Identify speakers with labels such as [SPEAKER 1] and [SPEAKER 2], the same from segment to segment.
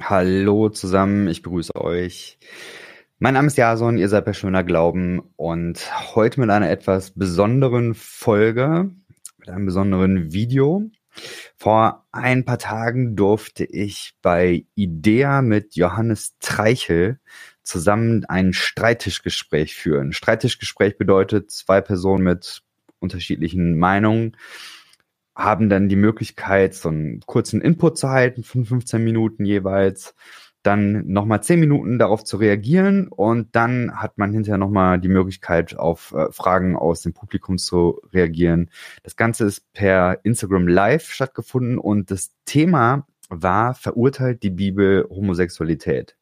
[SPEAKER 1] Hallo zusammen, ich begrüße euch. Mein Name ist Jason, ihr seid bei Schöner Glauben und heute mit einer etwas besonderen Folge, mit einem besonderen Video. Vor ein paar Tagen durfte ich bei IDEA mit Johannes Treichel zusammen ein Streittischgespräch führen. Streittischgespräch bedeutet zwei Personen mit unterschiedlichen Meinungen haben dann die Möglichkeit, so einen kurzen Input zu halten von 15 Minuten jeweils, dann nochmal 10 Minuten darauf zu reagieren und dann hat man hinterher nochmal die Möglichkeit, auf äh, Fragen aus dem Publikum zu reagieren. Das Ganze ist per Instagram Live stattgefunden und das Thema war, verurteilt die Bibel Homosexualität.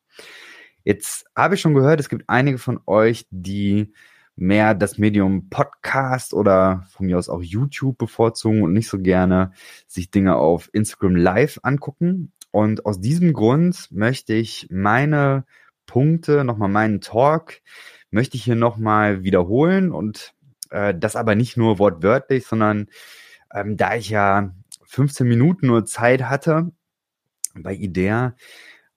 [SPEAKER 1] Jetzt habe ich schon gehört, es gibt einige von euch, die mehr das Medium Podcast oder von mir aus auch YouTube bevorzugen und nicht so gerne sich Dinge auf Instagram Live angucken. Und aus diesem Grund möchte ich meine Punkte, nochmal meinen Talk, möchte ich hier nochmal wiederholen und äh, das aber nicht nur wortwörtlich, sondern ähm, da ich ja 15 Minuten nur Zeit hatte bei IDEA,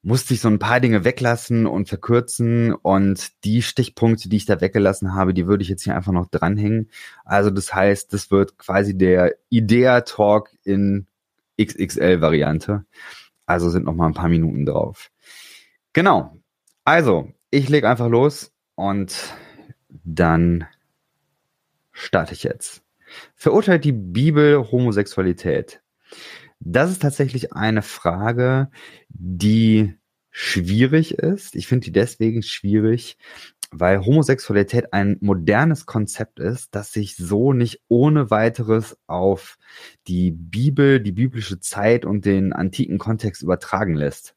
[SPEAKER 1] musste ich so ein paar Dinge weglassen und verkürzen und die Stichpunkte, die ich da weggelassen habe, die würde ich jetzt hier einfach noch dranhängen. Also das heißt, das wird quasi der Idea Talk in XXL Variante. Also sind noch mal ein paar Minuten drauf. Genau. Also, ich lege einfach los und dann starte ich jetzt. Verurteilt die Bibel Homosexualität? Das ist tatsächlich eine Frage, die schwierig ist. Ich finde die deswegen schwierig, weil Homosexualität ein modernes Konzept ist, das sich so nicht ohne weiteres auf die Bibel, die biblische Zeit und den antiken Kontext übertragen lässt.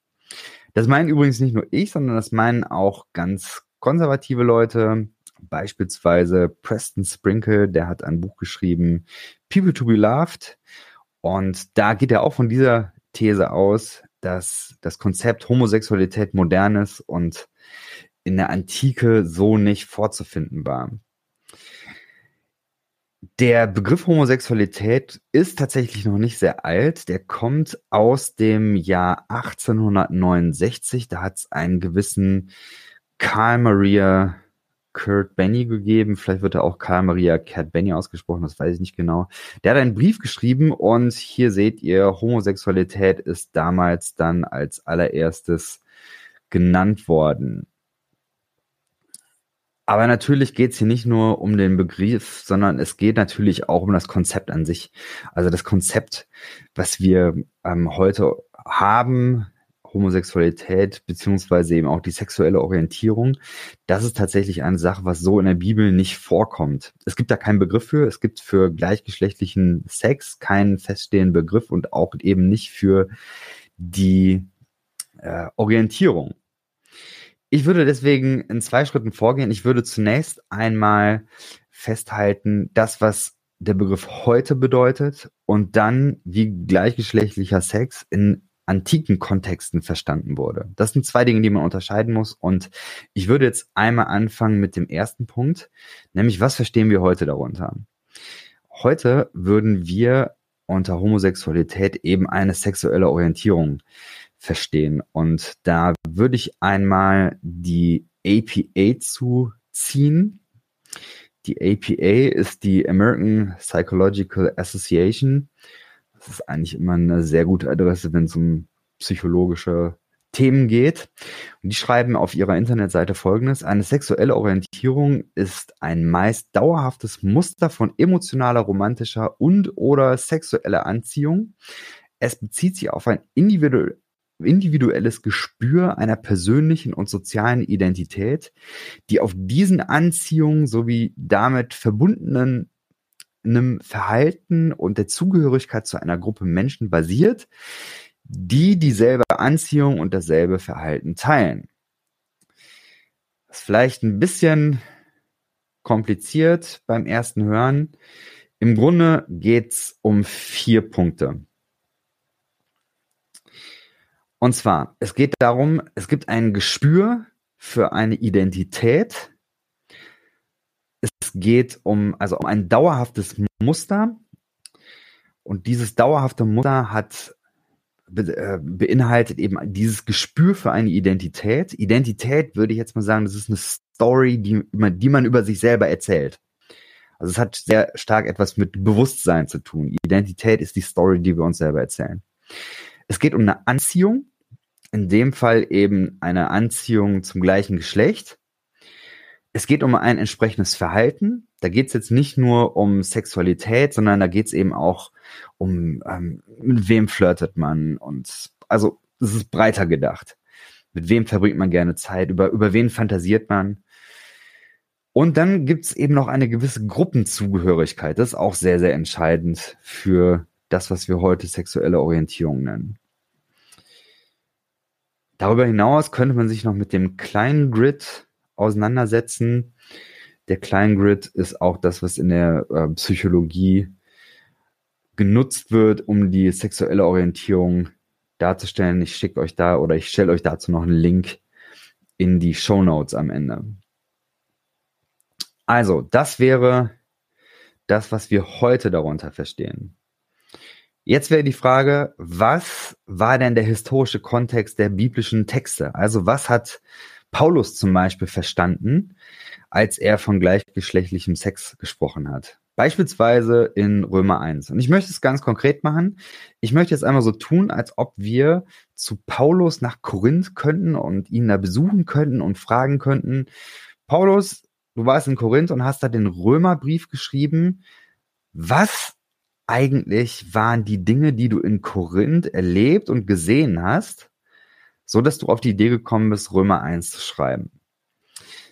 [SPEAKER 1] Das meinen übrigens nicht nur ich, sondern das meinen auch ganz konservative Leute, beispielsweise Preston Sprinkle, der hat ein Buch geschrieben, People to be Loved. Und da geht er auch von dieser These aus, dass das Konzept Homosexualität modern ist und in der Antike so nicht vorzufinden war. Der Begriff Homosexualität ist tatsächlich noch nicht sehr alt. Der kommt aus dem Jahr 1869. Da hat es einen gewissen Karl Maria Kurt Benny gegeben. Vielleicht wird er auch Karl Maria Kurt Benny ausgesprochen, das weiß ich nicht genau. Der hat einen Brief geschrieben und hier seht ihr, Homosexualität ist damals dann als allererstes genannt worden. Aber natürlich geht es hier nicht nur um den Begriff, sondern es geht natürlich auch um das Konzept an sich. Also das Konzept, was wir ähm, heute haben, Homosexualität beziehungsweise eben auch die sexuelle Orientierung, das ist tatsächlich eine Sache, was so in der Bibel nicht vorkommt. Es gibt da keinen Begriff für. Es gibt für gleichgeschlechtlichen Sex keinen feststehenden Begriff und auch eben nicht für die äh, Orientierung. Ich würde deswegen in zwei Schritten vorgehen. Ich würde zunächst einmal festhalten, das, was der Begriff heute bedeutet und dann, wie gleichgeschlechtlicher Sex in antiken Kontexten verstanden wurde. Das sind zwei Dinge, die man unterscheiden muss. Und ich würde jetzt einmal anfangen mit dem ersten Punkt, nämlich was verstehen wir heute darunter? Heute würden wir unter Homosexualität eben eine sexuelle Orientierung verstehen. Und da würde ich einmal die APA zuziehen. Die APA ist die American Psychological Association das ist eigentlich immer eine sehr gute Adresse, wenn es um psychologische Themen geht. Und die schreiben auf ihrer Internetseite folgendes. Eine sexuelle Orientierung ist ein meist dauerhaftes Muster von emotionaler, romantischer und oder sexueller Anziehung. Es bezieht sich auf ein individu individuelles Gespür einer persönlichen und sozialen Identität, die auf diesen Anziehungen sowie damit verbundenen einem Verhalten und der Zugehörigkeit zu einer Gruppe Menschen basiert, die dieselbe Anziehung und dasselbe Verhalten teilen. Das ist vielleicht ein bisschen kompliziert beim ersten Hören. Im Grunde geht es um vier Punkte. Und zwar, es geht darum, es gibt ein Gespür für eine Identität, es geht um, also um ein dauerhaftes Muster. Und dieses dauerhafte Muster hat äh, beinhaltet eben dieses Gespür für eine Identität. Identität würde ich jetzt mal sagen, das ist eine Story, die, die man über sich selber erzählt. Also es hat sehr stark etwas mit Bewusstsein zu tun. Identität ist die Story, die wir uns selber erzählen. Es geht um eine Anziehung, in dem Fall eben eine Anziehung zum gleichen Geschlecht. Es geht um ein entsprechendes Verhalten. Da geht es jetzt nicht nur um Sexualität, sondern da geht es eben auch um, ähm, mit wem flirtet man und also es ist breiter gedacht. Mit wem verbringt man gerne Zeit? Über, über wen fantasiert man? Und dann gibt's eben noch eine gewisse Gruppenzugehörigkeit. Das ist auch sehr, sehr entscheidend für das, was wir heute sexuelle Orientierung nennen. Darüber hinaus könnte man sich noch mit dem kleinen Grid auseinandersetzen. Der kleinen Grid ist auch das, was in der äh, Psychologie genutzt wird, um die sexuelle Orientierung darzustellen. Ich schicke euch da oder ich stelle euch dazu noch einen Link in die Show Notes am Ende. Also, das wäre das, was wir heute darunter verstehen. Jetzt wäre die Frage, was war denn der historische Kontext der biblischen Texte? Also was hat Paulus zum Beispiel verstanden, als er von gleichgeschlechtlichem Sex gesprochen hat? Beispielsweise in Römer 1. Und ich möchte es ganz konkret machen. Ich möchte jetzt einmal so tun, als ob wir zu Paulus nach Korinth könnten und ihn da besuchen könnten und fragen könnten, Paulus, du warst in Korinth und hast da den Römerbrief geschrieben. Was eigentlich waren die Dinge, die du in Korinth erlebt und gesehen hast, so dass du auf die Idee gekommen bist, Römer 1 zu schreiben.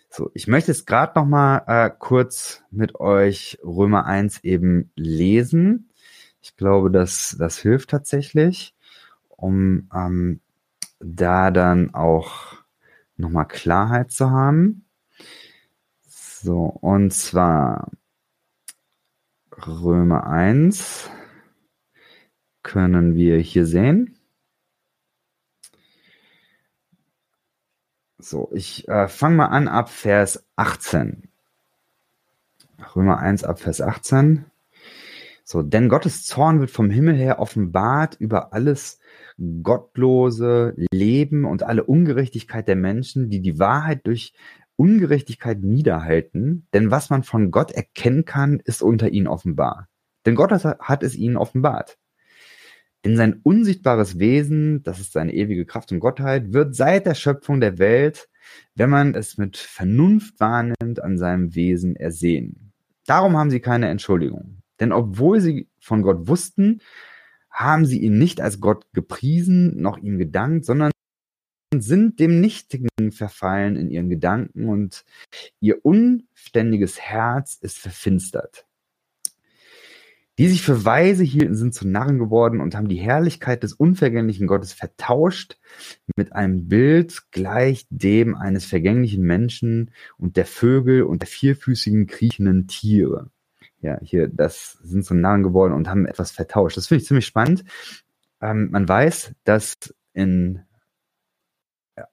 [SPEAKER 1] So, ich möchte jetzt gerade noch mal äh, kurz mit euch Römer 1 eben lesen. Ich glaube, dass das hilft tatsächlich, um ähm, da dann auch noch mal Klarheit zu haben. So, und zwar Römer 1 können wir hier sehen. So, ich äh, fange mal an ab Vers 18. Römer 1 ab Vers 18. So, denn Gottes Zorn wird vom Himmel her offenbart über alles gottlose Leben und alle Ungerechtigkeit der Menschen, die die Wahrheit durch Ungerechtigkeit niederhalten, denn was man von Gott erkennen kann, ist unter ihnen offenbar. Denn Gott hat es ihnen offenbart. Denn sein unsichtbares Wesen, das ist seine ewige Kraft und Gottheit, wird seit der Schöpfung der Welt, wenn man es mit Vernunft wahrnimmt, an seinem Wesen ersehen. Darum haben sie keine Entschuldigung. Denn obwohl sie von Gott wussten, haben sie ihn nicht als Gott gepriesen, noch ihm gedankt, sondern sind dem Nichtigen verfallen in ihren Gedanken und ihr unständiges Herz ist verfinstert. Die sich für weise hielten, sind zu Narren geworden und haben die Herrlichkeit des unvergänglichen Gottes vertauscht mit einem Bild gleich dem eines vergänglichen Menschen und der Vögel und der vierfüßigen kriechenden Tiere. Ja, hier, das sind zu Narren geworden und haben etwas vertauscht. Das finde ich ziemlich spannend. Ähm, man weiß, dass in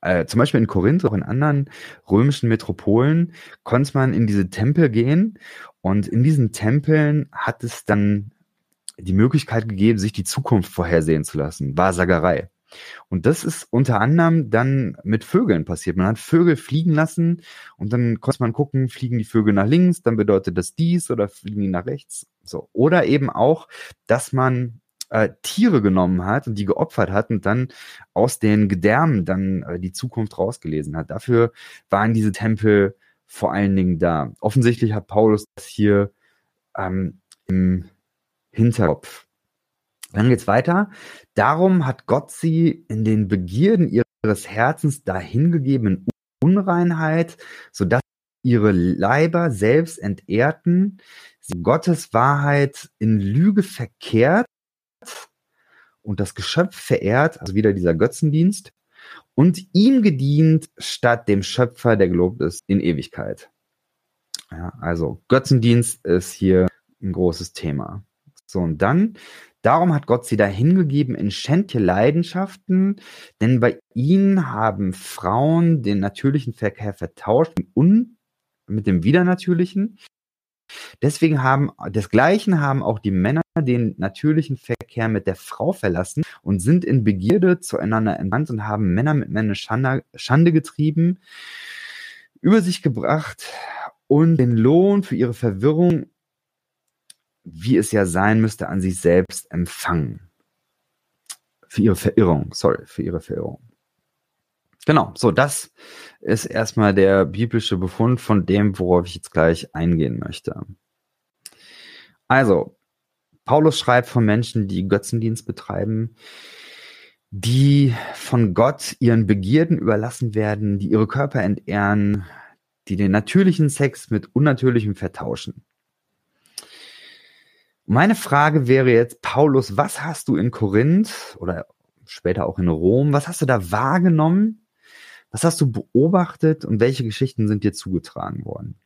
[SPEAKER 1] äh, zum Beispiel in Korinth, auch in anderen römischen Metropolen, konnte man in diese Tempel gehen und in diesen Tempeln hat es dann die Möglichkeit gegeben, sich die Zukunft vorhersehen zu lassen. Wahrsagerei. Und das ist unter anderem dann mit Vögeln passiert. Man hat Vögel fliegen lassen und dann konnte man gucken, fliegen die Vögel nach links, dann bedeutet das dies oder fliegen die nach rechts. So. Oder eben auch, dass man äh, Tiere genommen hat und die geopfert hat und dann aus den Gedärmen dann äh, die Zukunft rausgelesen hat. Dafür waren diese Tempel vor allen Dingen da. Offensichtlich hat Paulus das hier ähm, im Hinterkopf. Dann geht's weiter. Darum hat Gott sie in den Begierden ihres Herzens dahingegeben in Unreinheit, sodass ihre Leiber selbst entehrten, sie Gottes Wahrheit in Lüge verkehrt und das Geschöpf verehrt, also wieder dieser Götzendienst, und ihm gedient statt dem Schöpfer, der gelobt ist, in Ewigkeit. Ja, also Götzendienst ist hier ein großes Thema. So, und dann, darum hat Gott sie dahingegeben in schändliche Leidenschaften, denn bei ihnen haben Frauen den natürlichen Verkehr vertauscht mit dem Widernatürlichen Deswegen haben, desgleichen haben auch die Männer den natürlichen Verkehr mit der Frau verlassen und sind in Begierde zueinander entwandt und haben Männer mit Männern Schande, Schande getrieben, über sich gebracht und den Lohn für ihre Verwirrung, wie es ja sein müsste, an sich selbst empfangen. Für ihre Verirrung, sorry, für ihre Verirrung. Genau, so das ist erstmal der biblische Befund von dem, worauf ich jetzt gleich eingehen möchte. Also, Paulus schreibt von Menschen, die Götzendienst betreiben, die von Gott ihren Begierden überlassen werden, die ihre Körper entehren, die den natürlichen Sex mit unnatürlichem vertauschen. Meine Frage wäre jetzt, Paulus, was hast du in Korinth oder später auch in Rom, was hast du da wahrgenommen, was hast du beobachtet und welche Geschichten sind dir zugetragen worden?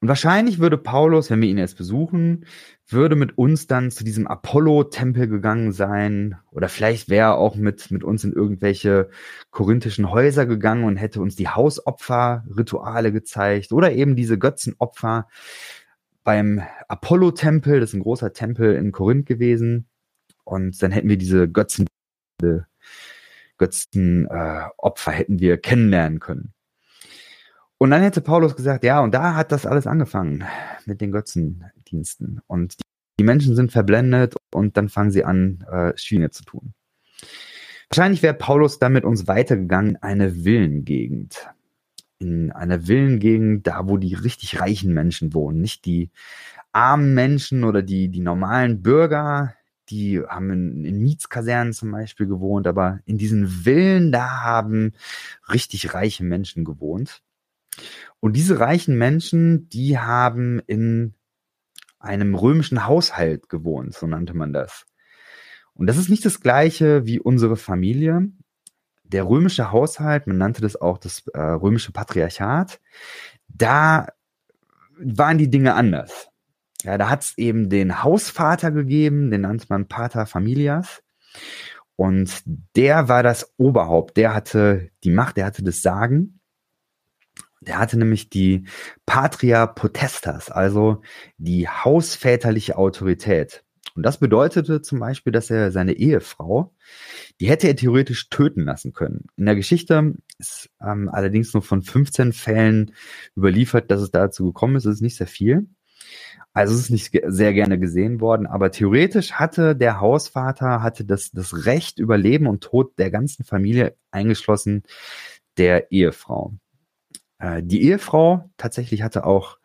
[SPEAKER 1] Und wahrscheinlich würde Paulus, wenn wir ihn jetzt besuchen, würde mit uns dann zu diesem Apollo-Tempel gegangen sein oder vielleicht wäre er auch mit, mit uns in irgendwelche korinthischen Häuser gegangen und hätte uns die Hausopfer-Rituale gezeigt oder eben diese Götzenopfer beim Apollo-Tempel, das ist ein großer Tempel in Korinth gewesen. Und dann hätten wir diese Götzen, Götzenopfer äh, hätten wir kennenlernen können. Und dann hätte Paulus gesagt, ja, und da hat das alles angefangen mit den Götzendiensten. Und die, Menschen sind verblendet und dann fangen sie an, äh, Schiene zu tun. Wahrscheinlich wäre Paulus dann mit uns weitergegangen in eine Villengegend. In einer Villengegend, da wo die richtig reichen Menschen wohnen, nicht die armen Menschen oder die, die normalen Bürger, die haben in, Mietskasernen zum Beispiel gewohnt, aber in diesen Villen, da haben richtig reiche Menschen gewohnt. Und diese reichen Menschen, die haben in einem römischen Haushalt gewohnt, so nannte man das. Und das ist nicht das gleiche wie unsere Familie. Der römische Haushalt, man nannte das auch das äh, römische Patriarchat, da waren die Dinge anders. Ja, da hat es eben den Hausvater gegeben, den nannte man Pater Familias. Und der war das Oberhaupt, der hatte die Macht, der hatte das Sagen. Der hatte nämlich die Patria Potestas, also die hausväterliche Autorität. Und das bedeutete zum Beispiel, dass er seine Ehefrau, die hätte er theoretisch töten lassen können. In der Geschichte ist ähm, allerdings nur von 15 Fällen überliefert, dass es dazu gekommen ist. Das ist nicht sehr viel. Also es ist nicht sehr gerne gesehen worden, aber theoretisch hatte der Hausvater hatte das, das Recht über Leben und Tod der ganzen Familie eingeschlossen der Ehefrau. Äh, die Ehefrau tatsächlich hatte auch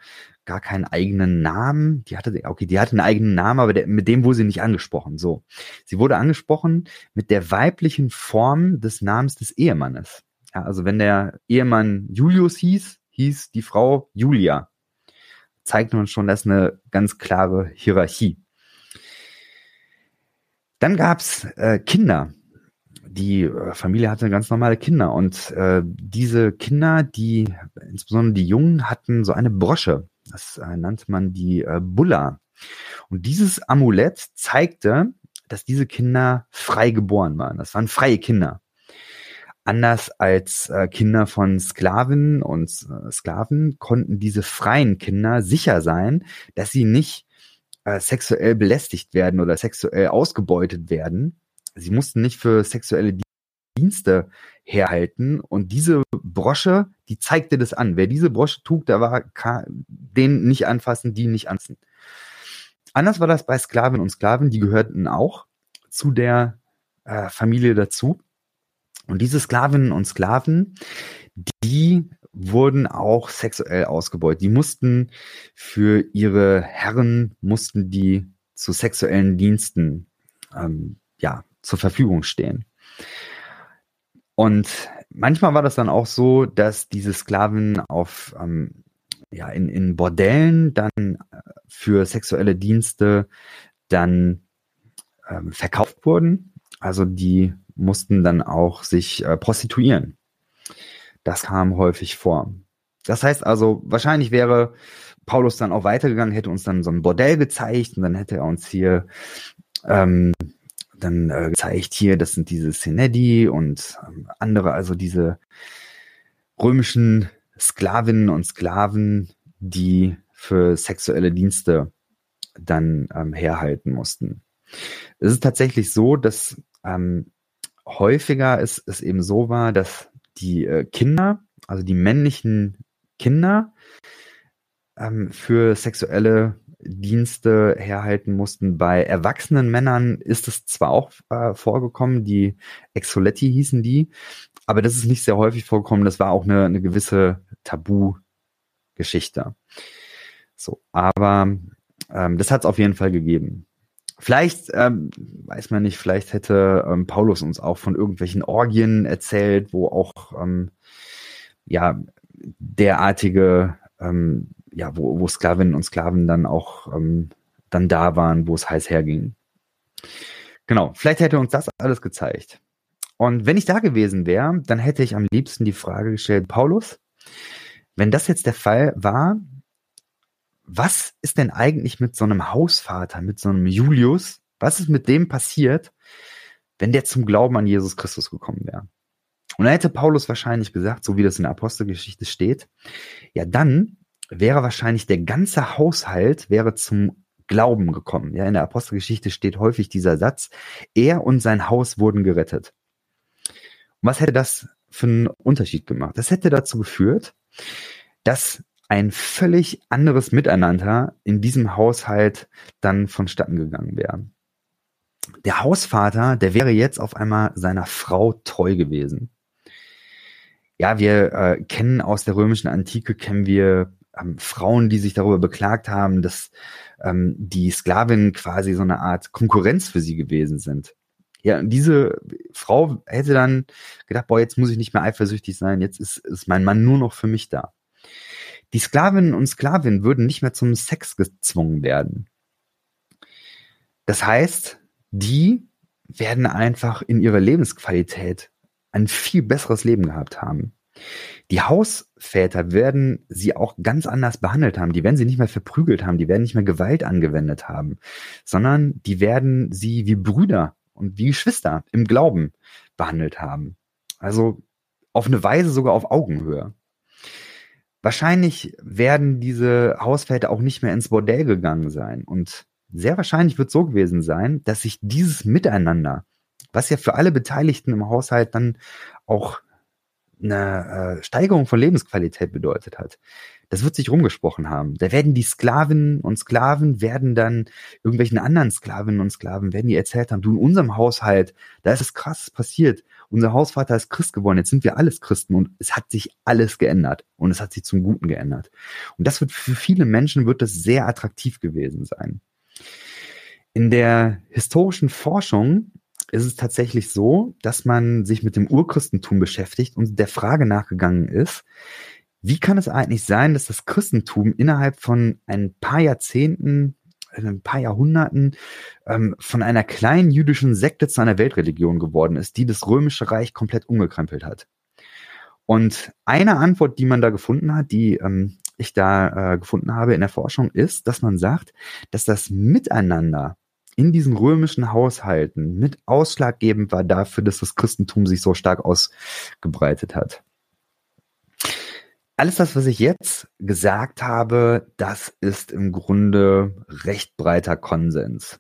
[SPEAKER 1] gar keinen eigenen Namen. Die hatte, okay, die hatte einen eigenen Namen, aber der, mit dem wurde sie nicht angesprochen. So. Sie wurde angesprochen mit der weiblichen Form des Namens des Ehemannes. Ja, also wenn der Ehemann Julius hieß, hieß die Frau Julia zeigt uns schon, das ist eine ganz klare Hierarchie. Dann gab's äh, Kinder. Die äh, Familie hatte ganz normale Kinder und äh, diese Kinder, die insbesondere die Jungen, hatten so eine Brosche. Das äh, nannte man die äh, Bulla. Und dieses Amulett zeigte, dass diese Kinder frei geboren waren. Das waren freie Kinder anders als äh, Kinder von Sklaven und äh, Sklaven konnten diese freien Kinder sicher sein, dass sie nicht äh, sexuell belästigt werden oder sexuell ausgebeutet werden. Sie mussten nicht für sexuelle Dienste herhalten und diese Brosche, die zeigte das an. Wer diese Brosche trug, da war den nicht anfassen, die nicht anziehen. Anders war das bei Sklaven und Sklaven, die gehörten auch zu der äh, Familie dazu. Und diese Sklavinnen und Sklaven, die wurden auch sexuell ausgebeutet. Die mussten für ihre Herren, mussten die zu sexuellen Diensten ähm, ja, zur Verfügung stehen. Und manchmal war das dann auch so, dass diese Sklaven auf ähm, ja, in, in Bordellen dann äh, für sexuelle Dienste dann ähm, verkauft wurden. Also die mussten dann auch sich äh, prostituieren. Das kam häufig vor. Das heißt also, wahrscheinlich wäre Paulus dann auch weitergegangen, hätte uns dann so ein Bordell gezeigt und dann hätte er uns hier ähm, dann äh, gezeigt, hier, das sind diese Synedi und ähm, andere, also diese römischen Sklavinnen und Sklaven, die für sexuelle Dienste dann ähm, herhalten mussten. Es ist tatsächlich so, dass ähm, häufiger es, es eben so war, dass die äh, Kinder, also die männlichen Kinder, ähm, für sexuelle Dienste herhalten mussten. Bei erwachsenen Männern ist es zwar auch äh, vorgekommen, die Exoletti hießen die, aber das ist nicht sehr häufig vorgekommen. Das war auch eine, eine gewisse Tabu-Geschichte. So, aber ähm, das hat es auf jeden Fall gegeben. Vielleicht, ähm, weiß man nicht, vielleicht hätte ähm, Paulus uns auch von irgendwelchen Orgien erzählt, wo auch ähm, ja derartige ähm, ja, wo, wo Sklavinnen und Sklaven dann auch ähm, dann da waren, wo es heiß herging. Genau, vielleicht hätte uns das alles gezeigt. Und wenn ich da gewesen wäre, dann hätte ich am liebsten die Frage gestellt, Paulus, wenn das jetzt der Fall war, was ist denn eigentlich mit so einem Hausvater, mit so einem Julius, was ist mit dem passiert, wenn der zum Glauben an Jesus Christus gekommen wäre? Und dann hätte Paulus wahrscheinlich gesagt, so wie das in der Apostelgeschichte steht, ja dann wäre wahrscheinlich der ganze Haushalt wäre zum Glauben gekommen. Ja, in der Apostelgeschichte steht häufig dieser Satz, er und sein Haus wurden gerettet. Und was hätte das für einen Unterschied gemacht? Das hätte dazu geführt, dass ein völlig anderes Miteinander in diesem Haushalt dann vonstatten gegangen wäre. Der Hausvater, der wäre jetzt auf einmal seiner Frau treu gewesen. Ja, wir äh, kennen aus der römischen Antike, kennen wir ähm, Frauen, die sich darüber beklagt haben, dass ähm, die Sklavinnen quasi so eine Art Konkurrenz für sie gewesen sind. Ja, und diese Frau hätte dann gedacht, boah, jetzt muss ich nicht mehr eifersüchtig sein, jetzt ist, ist mein Mann nur noch für mich da. Die Sklavinnen und Sklavinnen würden nicht mehr zum Sex gezwungen werden. Das heißt, die werden einfach in ihrer Lebensqualität ein viel besseres Leben gehabt haben. Die Hausväter werden sie auch ganz anders behandelt haben. Die werden sie nicht mehr verprügelt haben. Die werden nicht mehr Gewalt angewendet haben, sondern die werden sie wie Brüder und wie Geschwister im Glauben behandelt haben. Also auf eine Weise sogar auf Augenhöhe. Wahrscheinlich werden diese Hausväter auch nicht mehr ins Bordell gegangen sein. Und sehr wahrscheinlich wird so gewesen sein, dass sich dieses Miteinander, was ja für alle Beteiligten im Haushalt dann auch eine äh, Steigerung von Lebensqualität bedeutet hat. Das wird sich rumgesprochen haben. Da werden die Sklavinnen und Sklaven werden dann irgendwelchen anderen Sklavinnen und Sklaven werden die erzählt haben, du in unserem Haushalt, da ist es krass passiert. Unser Hausvater ist Christ geworden, jetzt sind wir alles Christen und es hat sich alles geändert und es hat sich zum Guten geändert. Und das wird für viele Menschen wird das sehr attraktiv gewesen sein. In der historischen Forschung ist es tatsächlich so, dass man sich mit dem Urchristentum beschäftigt und der Frage nachgegangen ist, wie kann es eigentlich sein, dass das Christentum innerhalb von ein paar Jahrzehnten, also ein paar Jahrhunderten ähm, von einer kleinen jüdischen Sekte zu einer Weltreligion geworden ist, die das römische Reich komplett umgekrempelt hat? Und eine Antwort, die man da gefunden hat, die ähm, ich da äh, gefunden habe in der Forschung, ist, dass man sagt, dass das Miteinander in diesen römischen Haushalten mit ausschlaggebend war dafür, dass das Christentum sich so stark ausgebreitet hat. Alles das, was ich jetzt gesagt habe, das ist im Grunde recht breiter Konsens.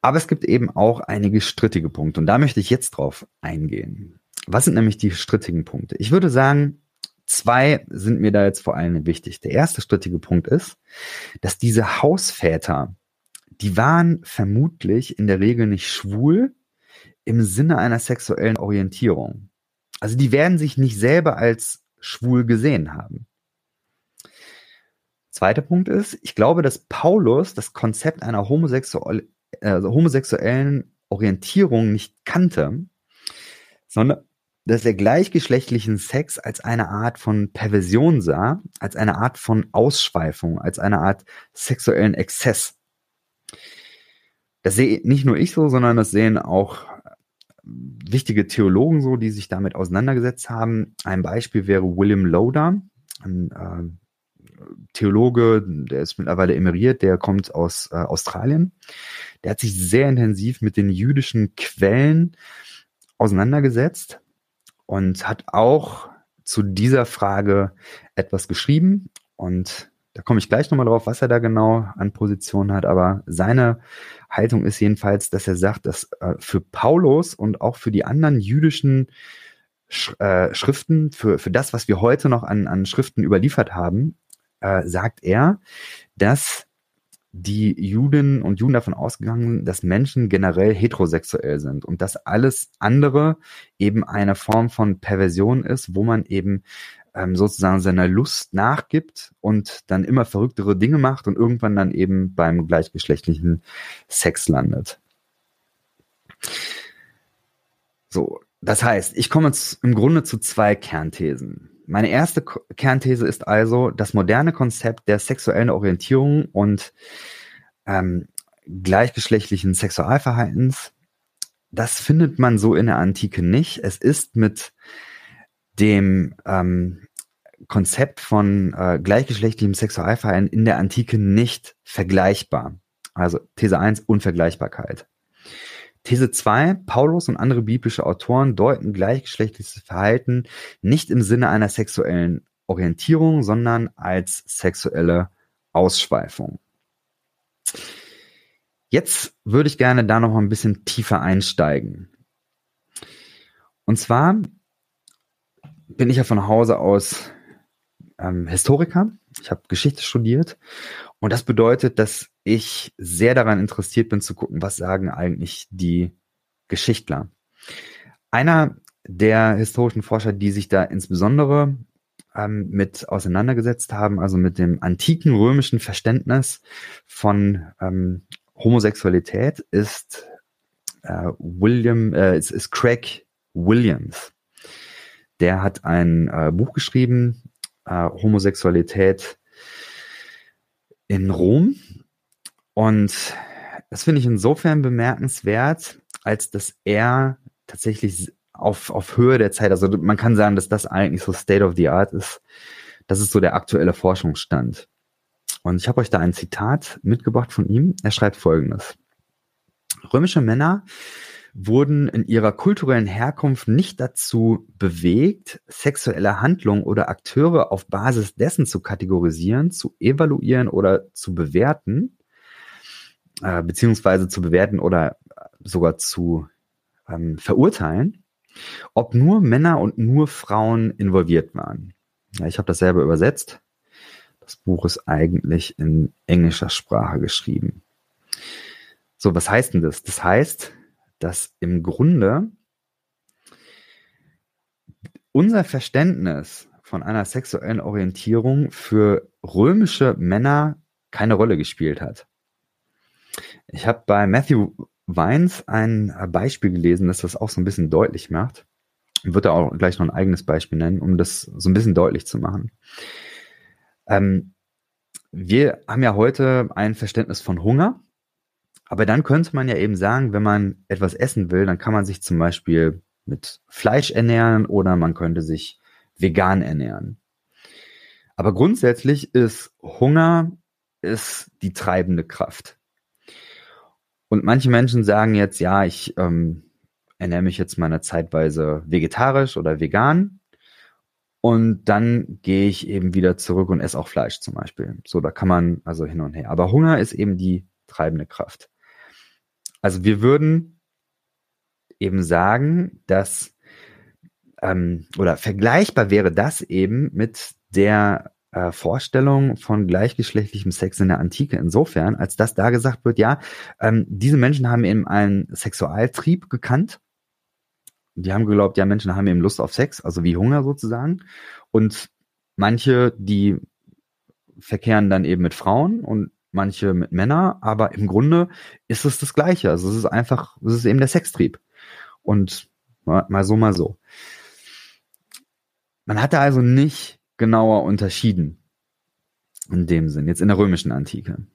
[SPEAKER 1] Aber es gibt eben auch einige strittige Punkte und da möchte ich jetzt drauf eingehen. Was sind nämlich die strittigen Punkte? Ich würde sagen, zwei sind mir da jetzt vor allem wichtig. Der erste strittige Punkt ist, dass diese Hausväter die waren vermutlich in der Regel nicht schwul im Sinne einer sexuellen Orientierung. Also die werden sich nicht selber als schwul gesehen haben. Zweiter Punkt ist, ich glaube, dass Paulus das Konzept einer homosexuell, äh, homosexuellen Orientierung nicht kannte, sondern dass er gleichgeschlechtlichen Sex als eine Art von Perversion sah, als eine Art von Ausschweifung, als eine Art sexuellen Exzess. Das sehe nicht nur ich so, sondern das sehen auch wichtige Theologen so, die sich damit auseinandergesetzt haben. Ein Beispiel wäre William Loader, ein äh, Theologe, der ist mittlerweile emeriert, der kommt aus äh, Australien. Der hat sich sehr intensiv mit den jüdischen Quellen auseinandergesetzt und hat auch zu dieser Frage etwas geschrieben. und da komme ich gleich nochmal drauf, was er da genau an Positionen hat, aber seine Haltung ist jedenfalls, dass er sagt, dass äh, für Paulus und auch für die anderen jüdischen Sch äh, Schriften, für, für das, was wir heute noch an, an Schriften überliefert haben, äh, sagt er, dass die Juden und Juden davon ausgegangen, dass Menschen generell heterosexuell sind und dass alles andere eben eine Form von Perversion ist, wo man eben ähm, sozusagen seiner Lust nachgibt und dann immer verrücktere Dinge macht und irgendwann dann eben beim gleichgeschlechtlichen Sex landet. So, das heißt, ich komme jetzt im Grunde zu zwei Kernthesen. Meine erste Kernthese ist also, das moderne Konzept der sexuellen Orientierung und ähm, gleichgeschlechtlichen Sexualverhaltens, das findet man so in der Antike nicht. Es ist mit dem ähm, Konzept von äh, gleichgeschlechtlichem Sexualverhalten in der Antike nicht vergleichbar. Also These 1, Unvergleichbarkeit. These 2, Paulus und andere biblische Autoren deuten gleichgeschlechtliches Verhalten nicht im Sinne einer sexuellen Orientierung, sondern als sexuelle Ausschweifung. Jetzt würde ich gerne da noch ein bisschen tiefer einsteigen. Und zwar bin ich ja von Hause aus ähm, Historiker. Ich habe Geschichte studiert und das bedeutet, dass ich sehr daran interessiert bin zu gucken, was sagen eigentlich die Geschichtler. Einer der historischen Forscher, die sich da insbesondere ähm, mit auseinandergesetzt haben, also mit dem antiken römischen Verständnis von ähm, Homosexualität, ist äh, William, äh, ist, ist Craig Williams. Der hat ein äh, Buch geschrieben, äh, Homosexualität in Rom. Und das finde ich insofern bemerkenswert, als dass er tatsächlich auf, auf Höhe der Zeit, also man kann sagen, dass das eigentlich so State of the Art ist. Das ist so der aktuelle Forschungsstand. Und ich habe euch da ein Zitat mitgebracht von ihm. Er schreibt folgendes. Römische Männer wurden in ihrer kulturellen Herkunft nicht dazu bewegt, sexuelle Handlungen oder Akteure auf Basis dessen zu kategorisieren, zu evaluieren oder zu bewerten, äh, beziehungsweise zu bewerten oder sogar zu ähm, verurteilen, ob nur Männer und nur Frauen involviert waren. Ja, ich habe das selber übersetzt. Das Buch ist eigentlich in englischer Sprache geschrieben. So, was heißt denn das? Das heißt, dass im Grunde unser Verständnis von einer sexuellen Orientierung für römische Männer keine Rolle gespielt hat. Ich habe bei Matthew Weins ein Beispiel gelesen, das das auch so ein bisschen deutlich macht. Ich würde auch gleich noch ein eigenes Beispiel nennen, um das so ein bisschen deutlich zu machen. Ähm, wir haben ja heute ein Verständnis von Hunger aber dann könnte man ja eben sagen, wenn man etwas essen will, dann kann man sich zum Beispiel mit Fleisch ernähren oder man könnte sich vegan ernähren. Aber grundsätzlich ist Hunger ist die treibende Kraft. Und manche Menschen sagen jetzt, ja, ich ähm, ernähre mich jetzt mal eine Zeitweise vegetarisch oder vegan. Und dann gehe ich eben wieder zurück und esse auch Fleisch zum Beispiel. So, da kann man also hin und her. Aber Hunger ist eben die treibende Kraft. Also wir würden eben sagen, dass ähm, oder vergleichbar wäre das eben mit der äh, Vorstellung von gleichgeschlechtlichem Sex in der Antike insofern, als dass da gesagt wird, ja, ähm, diese Menschen haben eben einen Sexualtrieb gekannt. Die haben geglaubt, ja, Menschen haben eben Lust auf Sex, also wie Hunger sozusagen. Und manche, die verkehren dann eben mit Frauen und manche mit Männern, aber im Grunde ist es das Gleiche. Also es ist einfach, es ist eben der Sextrieb. Und mal, mal so, mal so. Man hatte also nicht genauer unterschieden in dem Sinn, jetzt in der römischen Antike.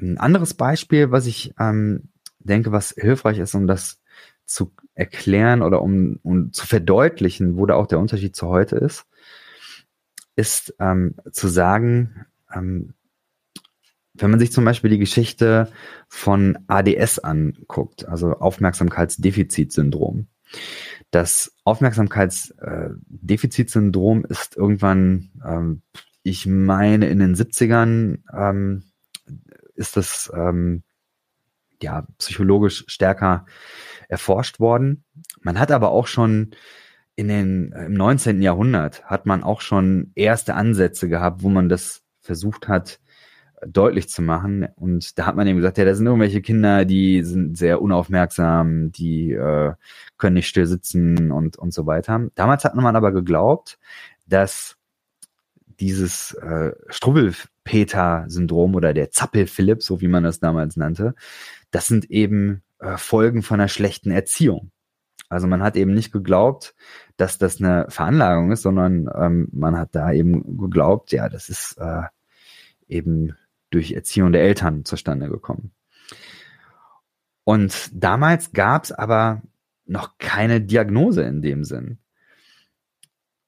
[SPEAKER 1] Ein anderes Beispiel, was ich ähm, denke, was hilfreich ist, um das zu erklären oder um, um zu verdeutlichen, wo da auch der Unterschied zu heute ist, ist ähm, zu sagen, ähm, wenn man sich zum Beispiel die Geschichte von ADS anguckt, also Aufmerksamkeitsdefizitsyndrom, das Aufmerksamkeitsdefizitsyndrom ist irgendwann ähm, ich meine, in den 70ern ähm, ist das ähm, ja psychologisch stärker erforscht worden. Man hat aber auch schon in den, im 19. Jahrhundert hat man auch schon erste Ansätze gehabt, wo man das versucht hat, deutlich zu machen. Und da hat man eben gesagt, ja, da sind irgendwelche Kinder, die sind sehr unaufmerksam, die äh, können nicht still sitzen und, und so weiter. Damals hat man aber geglaubt, dass dieses äh, Struwwelpeter-Syndrom oder der Zappel-Philipp, so wie man das damals nannte, das sind eben äh, Folgen von einer schlechten Erziehung. Also man hat eben nicht geglaubt, dass das eine Veranlagung ist, sondern ähm, man hat da eben geglaubt, ja, das ist äh, eben durch Erziehung der Eltern zustande gekommen. Und damals gab es aber noch keine Diagnose in dem Sinn.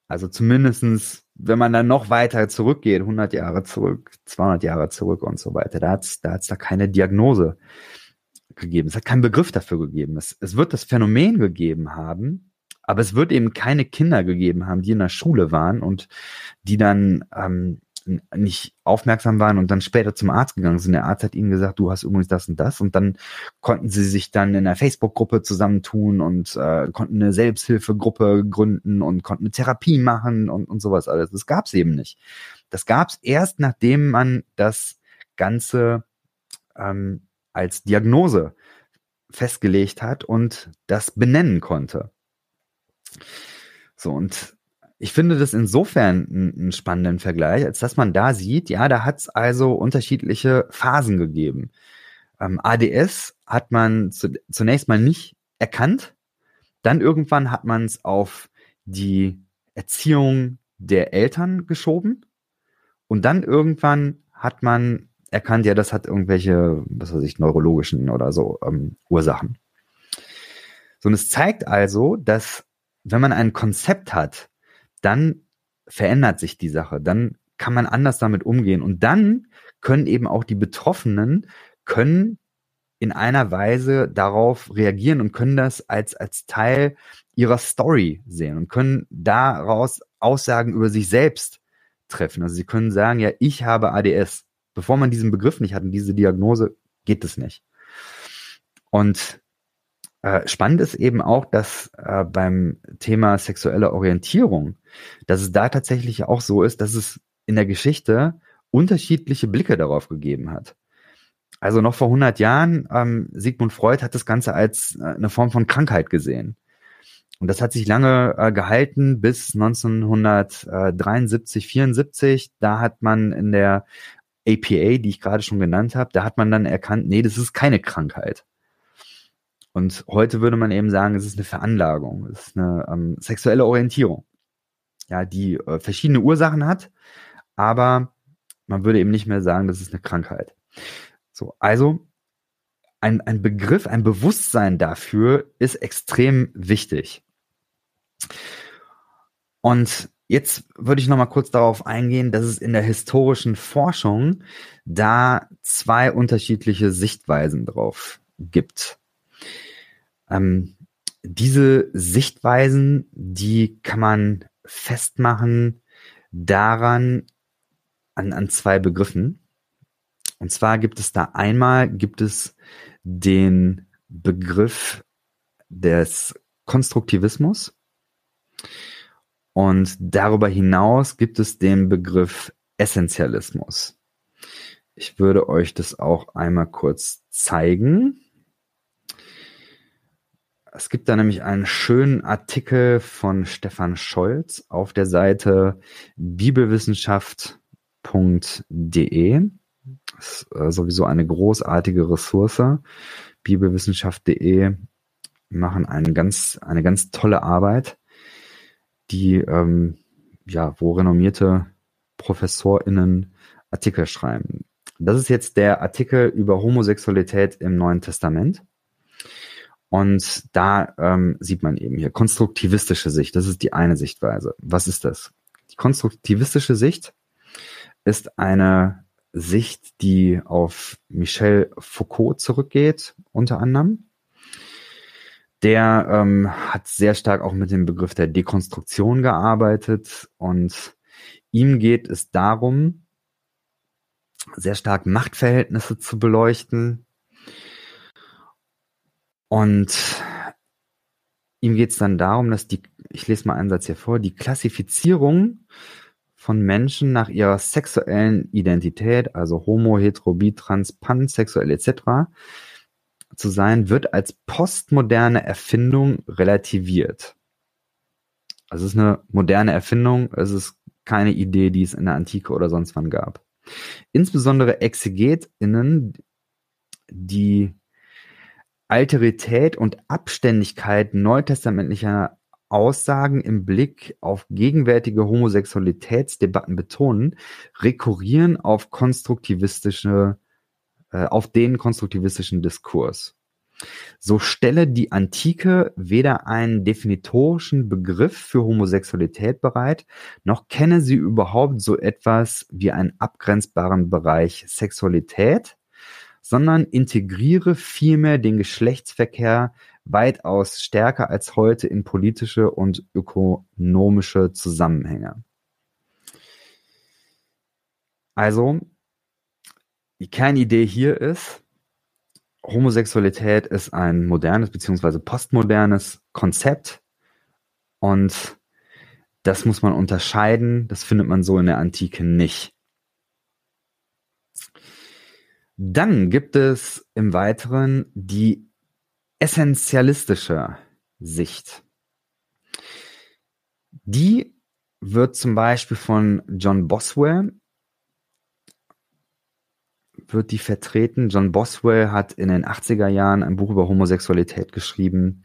[SPEAKER 1] Also zumindestens, wenn man dann noch weiter zurückgeht, 100 Jahre zurück, 200 Jahre zurück und so weiter, da hat es da, hat's da keine Diagnose gegeben. Es hat keinen Begriff dafür gegeben. Es, es wird das Phänomen gegeben haben, aber es wird eben keine Kinder gegeben haben, die in der Schule waren und die dann ähm, nicht aufmerksam waren und dann später zum Arzt gegangen sind. Der Arzt hat ihnen gesagt, du hast übrigens das und das. Und dann konnten sie sich dann in einer Facebook-Gruppe zusammentun und äh, konnten eine Selbsthilfegruppe gründen und konnten eine Therapie machen und, und sowas alles. Das gab es eben nicht. Das gab es erst, nachdem man das Ganze ähm, als Diagnose festgelegt hat und das benennen konnte. So, und ich finde das insofern einen spannenden Vergleich, als dass man da sieht, ja, da hat es also unterschiedliche Phasen gegeben. Ähm, ADS hat man zu, zunächst mal nicht erkannt, dann irgendwann hat man es auf die Erziehung der Eltern geschoben und dann irgendwann hat man erkannt, ja, das hat irgendwelche, was weiß ich, neurologischen oder so ähm, Ursachen. So, und es zeigt also, dass wenn man ein Konzept hat, dann verändert sich die Sache, dann kann man anders damit umgehen und dann können eben auch die Betroffenen können in einer Weise darauf reagieren und können das als, als Teil ihrer Story sehen und können daraus Aussagen über sich selbst treffen. Also sie können sagen, ja, ich habe ADS. Bevor man diesen Begriff nicht hat und diese Diagnose, geht es nicht. Und spannend ist eben auch, dass äh, beim Thema sexuelle Orientierung, dass es da tatsächlich auch so ist, dass es in der Geschichte unterschiedliche Blicke darauf gegeben hat. Also noch vor 100 Jahren, ähm, Sigmund Freud hat das Ganze als äh, eine Form von Krankheit gesehen. Und das hat sich lange äh, gehalten bis 1973, 74. Da hat man in der APA, die ich gerade schon genannt habe, da hat man dann erkannt, nee, das ist keine Krankheit. Und heute würde man eben sagen, es ist eine Veranlagung, es ist eine ähm, sexuelle Orientierung, ja, die äh, verschiedene Ursachen hat, aber man würde eben nicht mehr sagen, das ist eine Krankheit. So, also ein, ein Begriff, ein Bewusstsein dafür ist extrem wichtig. Und jetzt würde ich noch mal kurz darauf eingehen, dass es in der historischen Forschung da zwei unterschiedliche Sichtweisen drauf gibt. Ähm, diese Sichtweisen, die kann man festmachen daran, an, an zwei Begriffen. Und zwar gibt es da einmal, gibt es den Begriff des Konstruktivismus und darüber hinaus gibt es den Begriff Essentialismus. Ich würde euch das auch einmal kurz zeigen. Es gibt da nämlich einen schönen Artikel von Stefan Scholz auf der Seite bibelwissenschaft.de. Das ist äh, sowieso eine großartige Ressource. Bibelwissenschaft.de machen einen ganz, eine ganz tolle Arbeit, die, ähm, ja, wo renommierte ProfessorInnen Artikel schreiben. Das ist jetzt der Artikel über Homosexualität im Neuen Testament. Und da ähm, sieht man eben hier konstruktivistische Sicht. Das ist die eine Sichtweise. Was ist das? Die konstruktivistische Sicht ist eine Sicht, die auf Michel Foucault zurückgeht, unter anderem. Der ähm, hat sehr stark auch mit dem Begriff der Dekonstruktion gearbeitet und ihm geht es darum, sehr stark Machtverhältnisse zu beleuchten. Und ihm geht es dann darum, dass die, ich lese mal einen Satz hier vor, die Klassifizierung von Menschen nach ihrer sexuellen Identität, also homo, hetero, bi, trans, pansexuell etc. zu sein, wird als postmoderne Erfindung relativiert. Also es ist eine moderne Erfindung, es ist keine Idee, die es in der Antike oder sonst wann gab. Insbesondere ExegetInnen, die Alterität und Abständigkeit neutestamentlicher Aussagen im Blick auf gegenwärtige Homosexualitätsdebatten betonen, rekurrieren auf konstruktivistische, äh, auf den konstruktivistischen Diskurs. So stelle die Antike weder einen definitorischen Begriff für Homosexualität bereit, noch kenne sie überhaupt so etwas wie einen abgrenzbaren Bereich Sexualität, sondern integriere vielmehr den Geschlechtsverkehr weitaus stärker als heute in politische und ökonomische Zusammenhänge. Also, die Kernidee hier ist, Homosexualität ist ein modernes bzw. postmodernes Konzept und das muss man unterscheiden. Das findet man so in der Antike nicht. Dann gibt es im Weiteren die essentialistische Sicht. Die wird zum Beispiel von John Boswell wird die vertreten. John Boswell hat in den 80er Jahren ein Buch über Homosexualität geschrieben.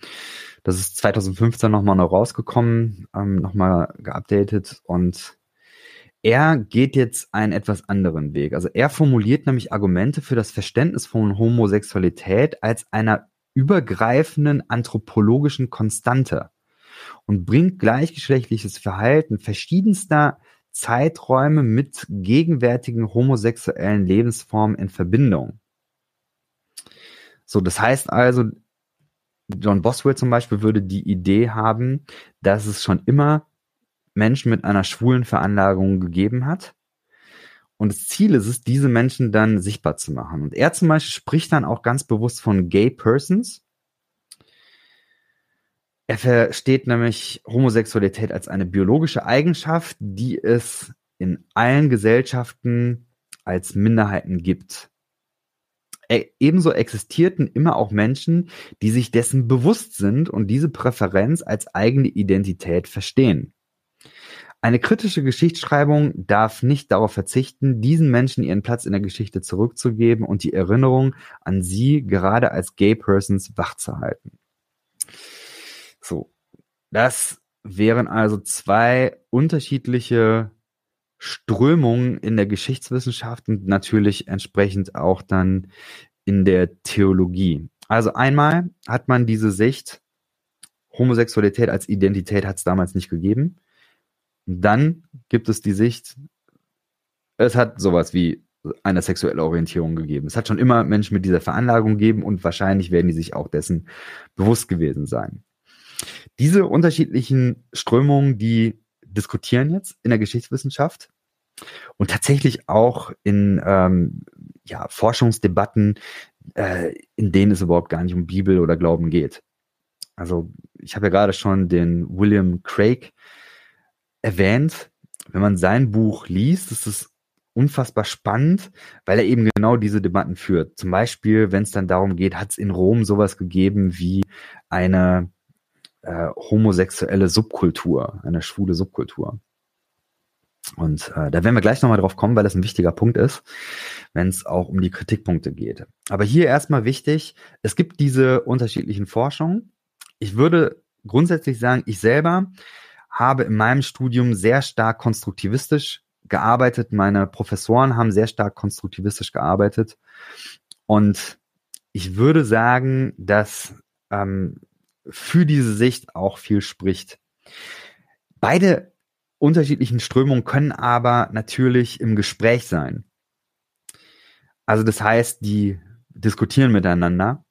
[SPEAKER 1] Das ist 2015 nochmal noch rausgekommen, ähm, nochmal geupdatet und er geht jetzt einen etwas anderen Weg. Also er formuliert nämlich Argumente für das Verständnis von Homosexualität als einer übergreifenden anthropologischen Konstante und bringt gleichgeschlechtliches Verhalten verschiedenster Zeiträume mit gegenwärtigen homosexuellen Lebensformen in Verbindung. So, das heißt also, John Boswell zum Beispiel würde die Idee haben, dass es schon immer Menschen mit einer schwulen Veranlagung gegeben hat. Und das Ziel ist es, diese Menschen dann sichtbar zu machen. Und er zum Beispiel spricht dann auch ganz bewusst von Gay Persons. Er versteht nämlich Homosexualität als eine biologische Eigenschaft, die es in allen Gesellschaften als Minderheiten gibt. Ebenso existierten immer auch Menschen, die sich dessen bewusst sind und diese Präferenz als eigene Identität verstehen. Eine kritische Geschichtsschreibung darf nicht darauf verzichten, diesen Menschen ihren Platz in der Geschichte zurückzugeben und die Erinnerung an sie gerade als Gay Persons wachzuhalten. So, das wären also zwei unterschiedliche Strömungen in der Geschichtswissenschaft und natürlich entsprechend auch dann in der Theologie. Also einmal hat man diese Sicht, Homosexualität als Identität hat es damals nicht gegeben. Dann gibt es die Sicht, es hat sowas wie eine sexuelle Orientierung gegeben. Es hat schon immer Menschen mit dieser Veranlagung gegeben und wahrscheinlich werden die sich auch dessen bewusst gewesen sein. Diese unterschiedlichen Strömungen, die diskutieren jetzt in der Geschichtswissenschaft und tatsächlich auch in ähm, ja, Forschungsdebatten, äh, in denen es überhaupt gar nicht um Bibel oder Glauben geht. Also ich habe ja gerade schon den William Craig erwähnt. Wenn man sein Buch liest, ist es unfassbar spannend, weil er eben genau diese Debatten führt. Zum Beispiel, wenn es dann darum geht, hat es in Rom sowas gegeben wie eine äh, homosexuelle Subkultur, eine schwule Subkultur. Und äh, da werden wir gleich nochmal drauf kommen, weil das ein wichtiger Punkt ist, wenn es auch um die Kritikpunkte geht. Aber hier erstmal wichtig, es gibt diese unterschiedlichen Forschungen. Ich würde grundsätzlich sagen, ich selber habe in meinem Studium sehr stark konstruktivistisch gearbeitet. Meine Professoren haben sehr stark konstruktivistisch gearbeitet. Und ich würde sagen, dass ähm, für diese Sicht auch viel spricht. Beide unterschiedlichen Strömungen können aber natürlich im Gespräch sein. Also das heißt, die diskutieren miteinander.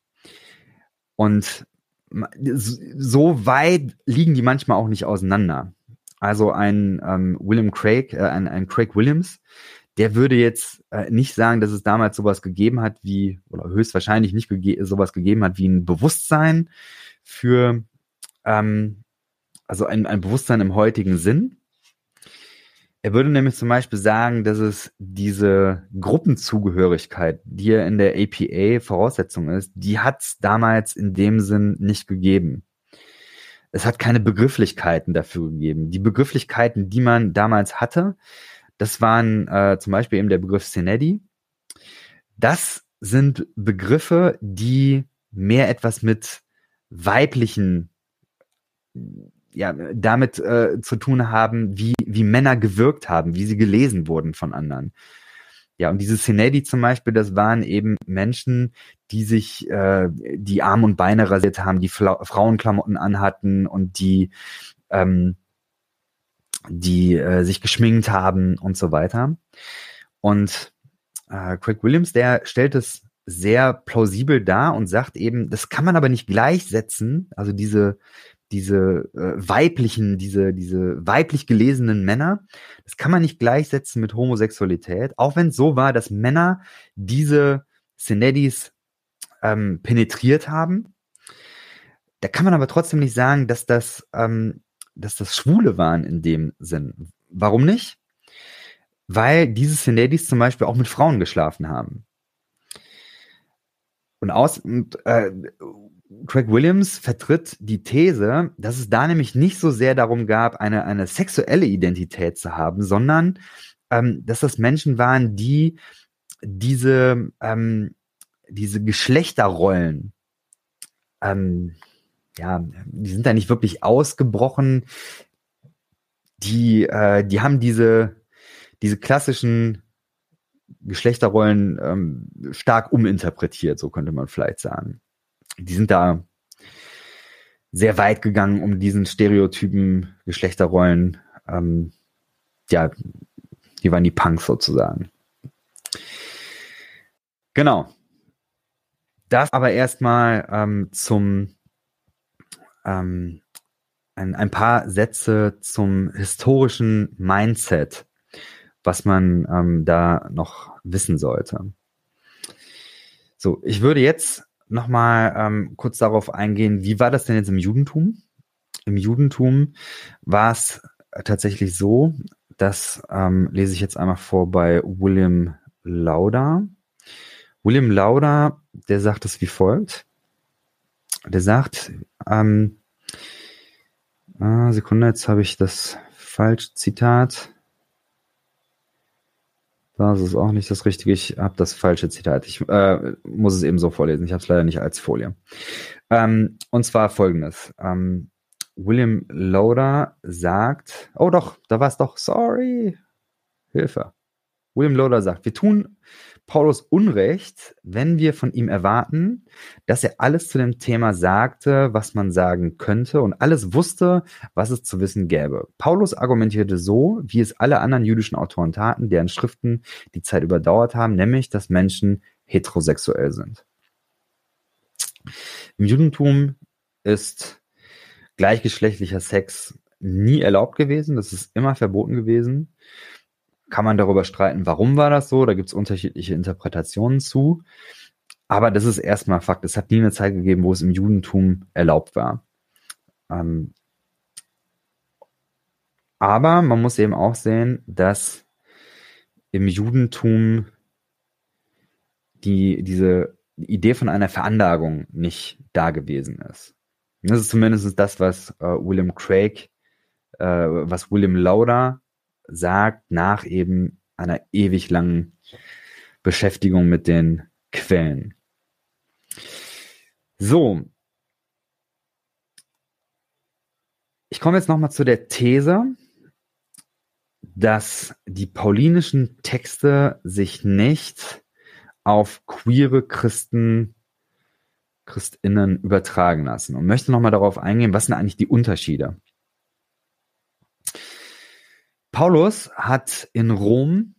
[SPEAKER 1] Und so weit liegen die manchmal auch nicht auseinander. also ein ähm, William Craig, äh, ein, ein Craig Williams, der würde jetzt äh, nicht sagen, dass es damals sowas gegeben hat wie, oder höchstwahrscheinlich nicht gege sowas gegeben hat wie ein Bewusstsein für, ähm, also ein, ein Bewusstsein im heutigen Sinn. Er würde nämlich zum Beispiel sagen, dass es diese Gruppenzugehörigkeit, die ja in der APA Voraussetzung ist, die hat es damals in dem Sinn nicht gegeben. Es hat keine Begrifflichkeiten dafür gegeben. Die Begrifflichkeiten, die man damals hatte, das waren äh, zum Beispiel eben der Begriff Senedi. Das sind Begriffe, die mehr etwas mit weiblichen, ja, damit äh, zu tun haben, wie, wie Männer gewirkt haben, wie sie gelesen wurden von anderen. Ja, und diese Senedi zum Beispiel, das waren eben Menschen, die sich äh, die Arme und Beine rasiert haben, die Fla Frauenklamotten anhatten und die ähm, die äh, sich geschminkt haben und so weiter. Und äh, Craig Williams, der stellt es sehr plausibel dar und sagt eben, das kann man aber nicht gleichsetzen, also diese diese äh, weiblichen, diese diese weiblich gelesenen Männer, das kann man nicht gleichsetzen mit Homosexualität, auch wenn es so war, dass Männer diese Senedis ähm, penetriert haben. Da kann man aber trotzdem nicht sagen, dass das ähm, dass das Schwule waren in dem Sinn. Warum nicht? Weil diese Ladies zum Beispiel auch mit Frauen geschlafen haben. Und aus, und, äh, Craig Williams vertritt die These, dass es da nämlich nicht so sehr darum gab, eine, eine sexuelle Identität zu haben, sondern ähm, dass das Menschen waren, die diese, ähm, diese Geschlechterrollen ähm, ja, die sind da nicht wirklich ausgebrochen. Die, äh, die haben diese, diese klassischen Geschlechterrollen ähm, stark uminterpretiert, so könnte man vielleicht sagen. Die sind da sehr weit gegangen, um diesen Stereotypen Geschlechterrollen, ähm, ja, die waren die Punks sozusagen. Genau. Das aber erstmal ähm, zum ähm, ein, ein paar Sätze zum historischen Mindset, was man ähm, da noch wissen sollte. So, ich würde jetzt nochmal ähm, kurz darauf eingehen, wie war das denn jetzt im Judentum? Im Judentum war es tatsächlich so, das ähm, lese ich jetzt einmal vor bei William Lauder. William Lauder, der sagt es wie folgt. Der sagt, ähm, ah, Sekunde, jetzt habe ich das falsche Zitat. Das ist auch nicht das Richtige. Ich habe das falsche Zitat. Ich äh, muss es eben so vorlesen. Ich habe es leider nicht als Folie. Ähm, und zwar folgendes. Ähm, William Loader sagt, oh doch, da war es doch, sorry, Hilfe. William Loader sagt, wir tun Paulus Unrecht, wenn wir von ihm erwarten, dass er alles zu dem Thema sagte, was man sagen könnte und alles wusste, was es zu wissen gäbe. Paulus argumentierte so, wie es alle anderen jüdischen Autoren taten, deren Schriften die Zeit überdauert haben, nämlich, dass Menschen heterosexuell sind. Im Judentum ist gleichgeschlechtlicher Sex nie erlaubt gewesen, das ist immer verboten gewesen kann man darüber streiten, warum war das so. Da gibt es unterschiedliche Interpretationen zu. Aber das ist erstmal Fakt. Es hat nie eine Zeit gegeben, wo es im Judentum erlaubt war. Ähm aber man muss eben auch sehen, dass im Judentum die, diese Idee von einer Veranlagung nicht da gewesen ist. Das ist zumindest das, was äh, William Craig, äh, was William Lauder sagt, nach eben einer ewig langen Beschäftigung mit den Quellen. So. Ich komme jetzt nochmal zu der These, dass die paulinischen Texte sich nicht auf queere Christen, Christinnen übertragen lassen und möchte nochmal darauf eingehen, was sind eigentlich die Unterschiede? Paulus hat in Rom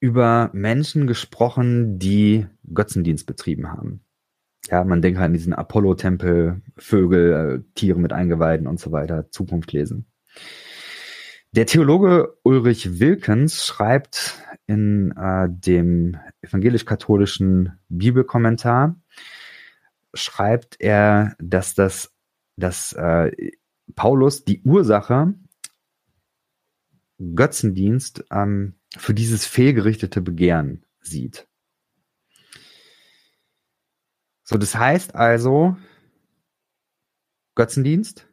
[SPEAKER 1] über Menschen gesprochen, die Götzendienst betrieben haben. Ja, man denkt halt an diesen Apollo-Tempel, Vögel, äh, Tiere mit Eingeweiden und so weiter, Zukunft lesen. Der Theologe Ulrich Wilkens schreibt in äh, dem evangelisch-katholischen Bibelkommentar, schreibt er, dass das, dass äh, Paulus die Ursache Götzendienst ähm, für dieses fehlgerichtete Begehren sieht. So, das heißt also, Götzendienst.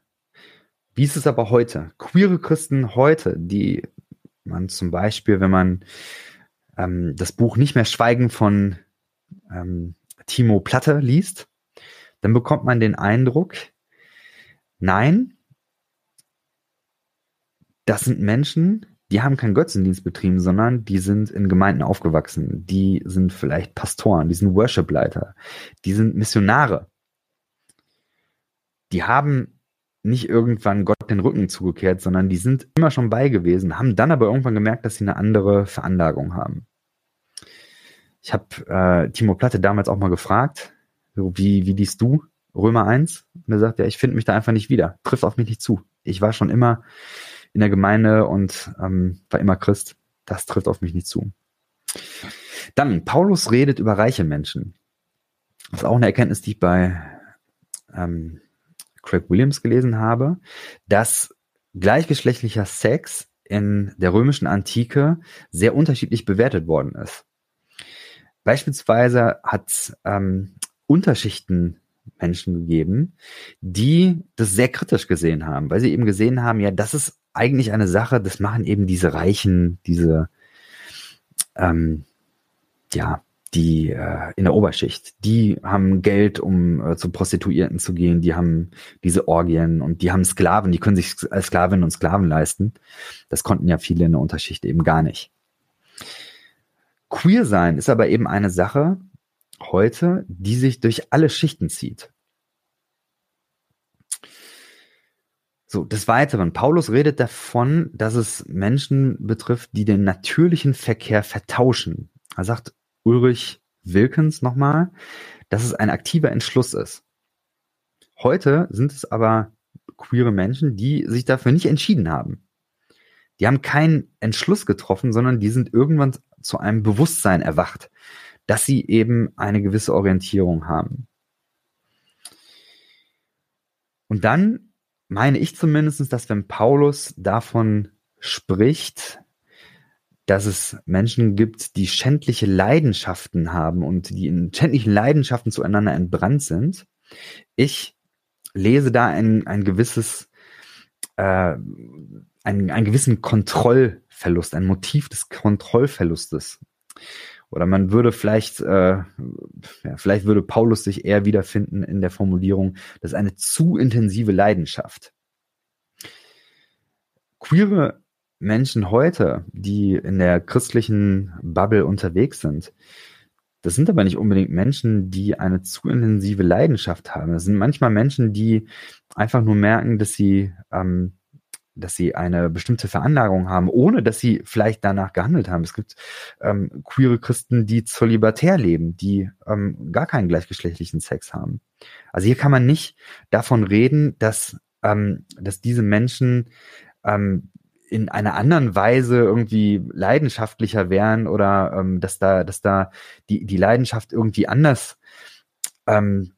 [SPEAKER 1] Wie ist es aber heute? Queere Christen heute, die man zum Beispiel, wenn man ähm, das Buch nicht mehr Schweigen von ähm, Timo Platte liest, dann bekommt man den Eindruck, nein, das sind Menschen, die haben keinen Götzendienst betrieben, sondern die sind in Gemeinden aufgewachsen. Die sind vielleicht Pastoren, die sind Worshipleiter, die sind Missionare. Die haben nicht irgendwann Gott den Rücken zugekehrt, sondern die sind immer schon bei gewesen, haben dann aber irgendwann gemerkt, dass sie eine andere Veranlagung haben. Ich habe äh, Timo Platte damals auch mal gefragt, wie, wie liest du Römer 1? Und er sagt, ja, ich finde mich da einfach nicht wieder, trifft auf mich nicht zu. Ich war schon immer in der Gemeinde und ähm, war immer Christ. Das trifft auf mich nicht zu. Dann, Paulus redet über reiche Menschen. Das ist auch eine Erkenntnis, die ich bei ähm, Craig Williams gelesen habe, dass gleichgeschlechtlicher Sex in der römischen Antike sehr unterschiedlich bewertet worden ist. Beispielsweise hat ähm, Unterschichten Menschen gegeben, die das sehr kritisch gesehen haben, weil sie eben gesehen haben, ja, das ist eigentlich eine Sache, das machen eben diese Reichen, diese, ähm, ja, die äh, in der Oberschicht, die haben Geld, um äh, zu Prostituierten zu gehen, die haben diese Orgien und die haben Sklaven, die können sich als Sklavinnen und Sklaven leisten. Das konnten ja viele in der Unterschicht eben gar nicht. Queer sein ist aber eben eine Sache heute, die sich durch alle Schichten zieht. So, des Weiteren, Paulus redet davon, dass es Menschen betrifft, die den natürlichen Verkehr vertauschen. Er sagt Ulrich Wilkens nochmal, dass es ein aktiver Entschluss ist. Heute sind es aber queere Menschen, die sich dafür nicht entschieden haben. Die haben keinen Entschluss getroffen, sondern die sind irgendwann zu einem Bewusstsein erwacht, dass sie eben eine gewisse Orientierung haben. Und dann meine ich zumindest, dass wenn Paulus davon spricht, dass es Menschen gibt, die schändliche Leidenschaften haben und die in schändlichen Leidenschaften zueinander entbrannt sind. Ich lese da ein, ein gewisses, äh, einen, einen gewissen Kontrollverlust, ein Motiv des Kontrollverlustes. Oder man würde vielleicht, äh, ja, vielleicht würde Paulus sich eher wiederfinden in der Formulierung, das ist eine zu intensive Leidenschaft. Queere Menschen heute, die in der christlichen Bubble unterwegs sind, das sind aber nicht unbedingt Menschen, die eine zu intensive Leidenschaft haben. Das sind manchmal Menschen, die einfach nur merken, dass sie ähm, dass sie eine bestimmte Veranlagung haben, ohne dass sie vielleicht danach gehandelt haben. Es gibt ähm, queere Christen, die zölibatär leben, die ähm, gar keinen gleichgeschlechtlichen Sex haben. Also hier kann man nicht davon reden, dass, ähm, dass diese Menschen ähm, in einer anderen Weise irgendwie leidenschaftlicher wären oder ähm, dass da, dass da die, die Leidenschaft irgendwie anders ähm,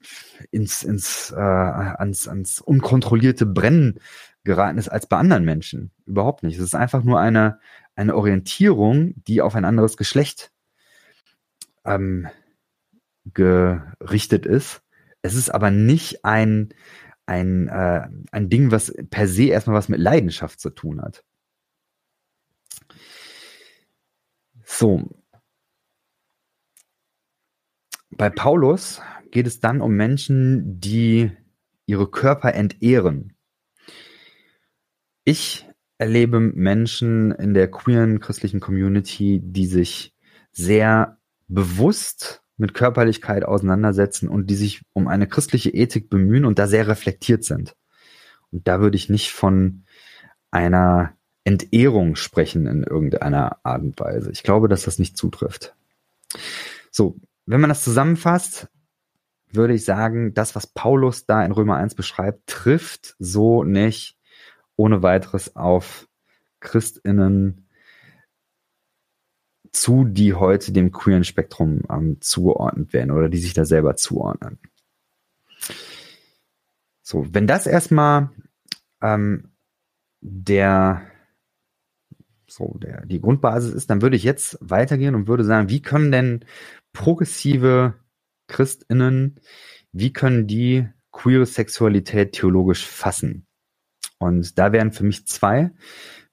[SPEAKER 1] ins, ins, äh, ans, ans unkontrollierte Brennen geraten ist als bei anderen Menschen. Überhaupt nicht. Es ist einfach nur eine, eine Orientierung, die auf ein anderes Geschlecht ähm, gerichtet ist. Es ist aber nicht ein, ein, äh, ein Ding, was per se erstmal was mit Leidenschaft zu tun hat. So. Bei Paulus geht es dann um Menschen, die ihre Körper entehren. Ich erlebe Menschen in der queeren christlichen Community, die sich sehr bewusst mit Körperlichkeit auseinandersetzen und die sich um eine christliche Ethik bemühen und da sehr reflektiert sind. Und da würde ich nicht von einer Entehrung sprechen in irgendeiner Art und Weise. Ich glaube, dass das nicht zutrifft. So, wenn man das zusammenfasst, würde ich sagen, das, was Paulus da in Römer 1 beschreibt, trifft so nicht ohne weiteres auf Christinnen zu, die heute dem queeren Spektrum ähm, zugeordnet werden oder die sich da selber zuordnen. So, wenn das erstmal ähm, der so der die Grundbasis ist, dann würde ich jetzt weitergehen und würde sagen, wie können denn progressive Christinnen, wie können die queere Sexualität theologisch fassen? Und da wären für mich zwei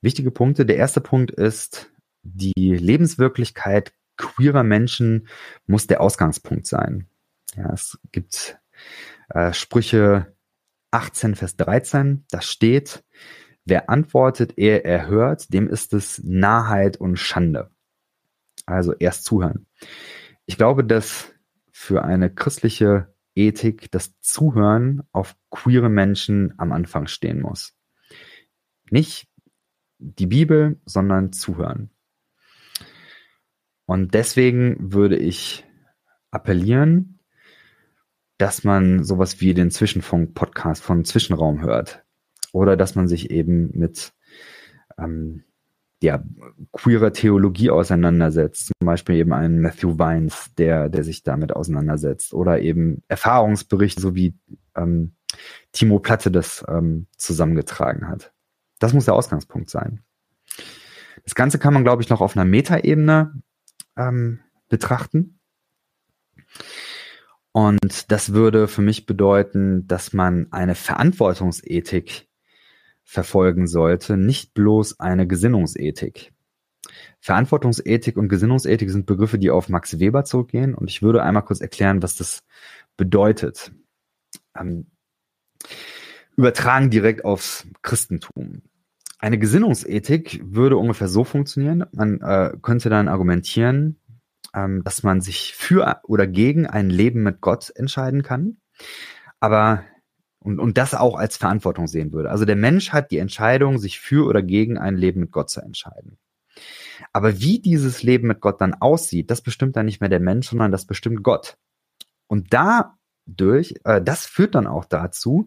[SPEAKER 1] wichtige Punkte. Der erste Punkt ist, die Lebenswirklichkeit queerer Menschen muss der Ausgangspunkt sein. Ja, es gibt äh, Sprüche 18, Vers 13, da steht, wer antwortet, er hört, dem ist es Nahheit und Schande. Also erst zuhören. Ich glaube, dass für eine christliche Ethik das Zuhören auf queere Menschen am Anfang stehen muss. Nicht die Bibel, sondern zuhören. Und deswegen würde ich appellieren, dass man sowas wie den Zwischenfunk-Podcast von Zwischenraum hört. Oder dass man sich eben mit ähm, ja, queerer Theologie auseinandersetzt. Zum Beispiel eben einen Matthew Vines, der, der sich damit auseinandersetzt. Oder eben Erfahrungsberichte, so wie ähm, Timo Platte das ähm, zusammengetragen hat. Das muss der Ausgangspunkt sein. Das Ganze kann man, glaube ich, noch auf einer Metaebene ähm, betrachten. Und das würde für mich bedeuten, dass man eine Verantwortungsethik verfolgen sollte, nicht bloß eine Gesinnungsethik. Verantwortungsethik und Gesinnungsethik sind Begriffe, die auf Max Weber zurückgehen. Und ich würde einmal kurz erklären, was das bedeutet. Ähm, übertragen direkt aufs Christentum. Eine Gesinnungsethik würde ungefähr so funktionieren. Man äh, könnte dann argumentieren, ähm, dass man sich für oder gegen ein Leben mit Gott entscheiden kann. Aber und, und das auch als Verantwortung sehen würde. Also der Mensch hat die Entscheidung, sich für oder gegen ein Leben mit Gott zu entscheiden. Aber wie dieses Leben mit Gott dann aussieht, das bestimmt dann nicht mehr der Mensch, sondern das bestimmt Gott. Und dadurch, äh, das führt dann auch dazu,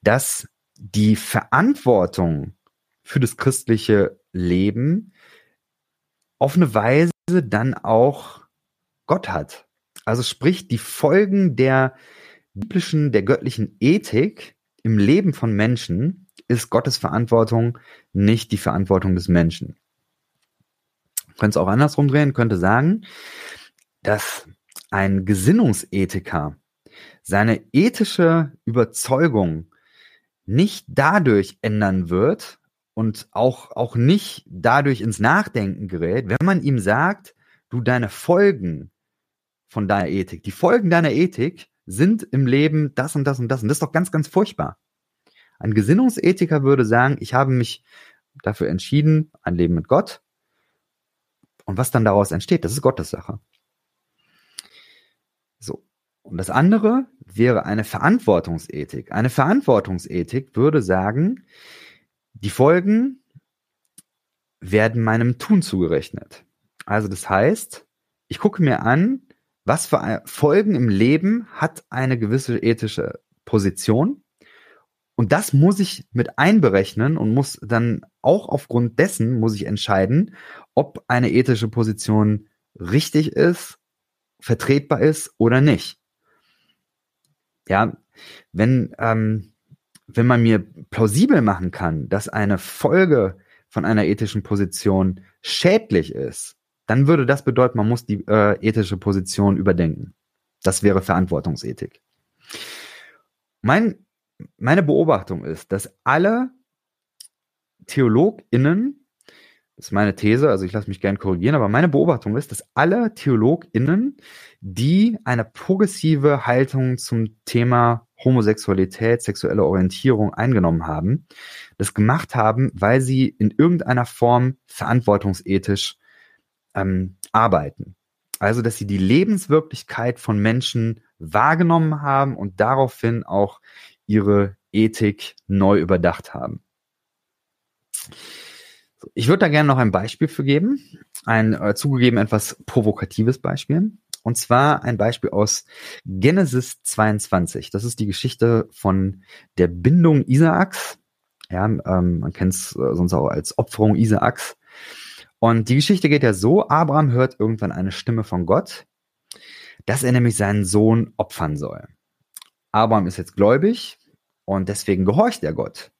[SPEAKER 1] dass die Verantwortung für das christliche Leben auf eine Weise dann auch Gott hat. Also sprich, die Folgen der biblischen, der göttlichen Ethik im Leben von Menschen ist Gottes Verantwortung nicht die Verantwortung des Menschen. Könnte es auch andersrum drehen, könnte sagen, dass ein Gesinnungsethiker seine ethische Überzeugung nicht dadurch ändern wird, und auch, auch nicht dadurch ins Nachdenken gerät, wenn man ihm sagt, du deine Folgen von deiner Ethik, die Folgen deiner Ethik sind im Leben das und das und das und das ist doch ganz, ganz furchtbar. Ein Gesinnungsethiker würde sagen, ich habe mich dafür entschieden, ein Leben mit Gott. Und was dann daraus entsteht, das ist Gottes Sache. So. Und das andere wäre eine Verantwortungsethik. Eine Verantwortungsethik würde sagen, die Folgen werden meinem Tun zugerechnet. Also das heißt, ich gucke mir an, was für Folgen im Leben hat eine gewisse ethische Position. Und das muss ich mit einberechnen und muss dann auch aufgrund dessen muss ich entscheiden, ob eine ethische Position richtig ist, vertretbar ist oder nicht. Ja, wenn ähm, wenn man mir plausibel machen kann, dass eine Folge von einer ethischen Position schädlich ist, dann würde das bedeuten, man muss die äh, ethische Position überdenken. Das wäre Verantwortungsethik. Mein, meine Beobachtung ist, dass alle TheologInnen, das ist meine These, also ich lasse mich gern korrigieren, aber meine Beobachtung ist, dass alle TheologInnen, die eine progressive Haltung zum Thema Homosexualität, sexuelle Orientierung eingenommen haben, das gemacht haben, weil sie in irgendeiner Form verantwortungsethisch ähm, arbeiten. Also, dass sie die Lebenswirklichkeit von Menschen wahrgenommen haben und daraufhin auch ihre Ethik neu überdacht haben. Ich würde da gerne noch ein Beispiel für geben, ein äh, zugegeben etwas provokatives Beispiel. Und zwar ein Beispiel aus Genesis 22. Das ist die Geschichte von der Bindung Isaaks Ja, ähm, man kennt es äh, sonst auch als Opferung Isaaks. Und die Geschichte geht ja so, Abraham hört irgendwann eine Stimme von Gott, dass er nämlich seinen Sohn opfern soll. Abraham ist jetzt gläubig und deswegen gehorcht er Gott.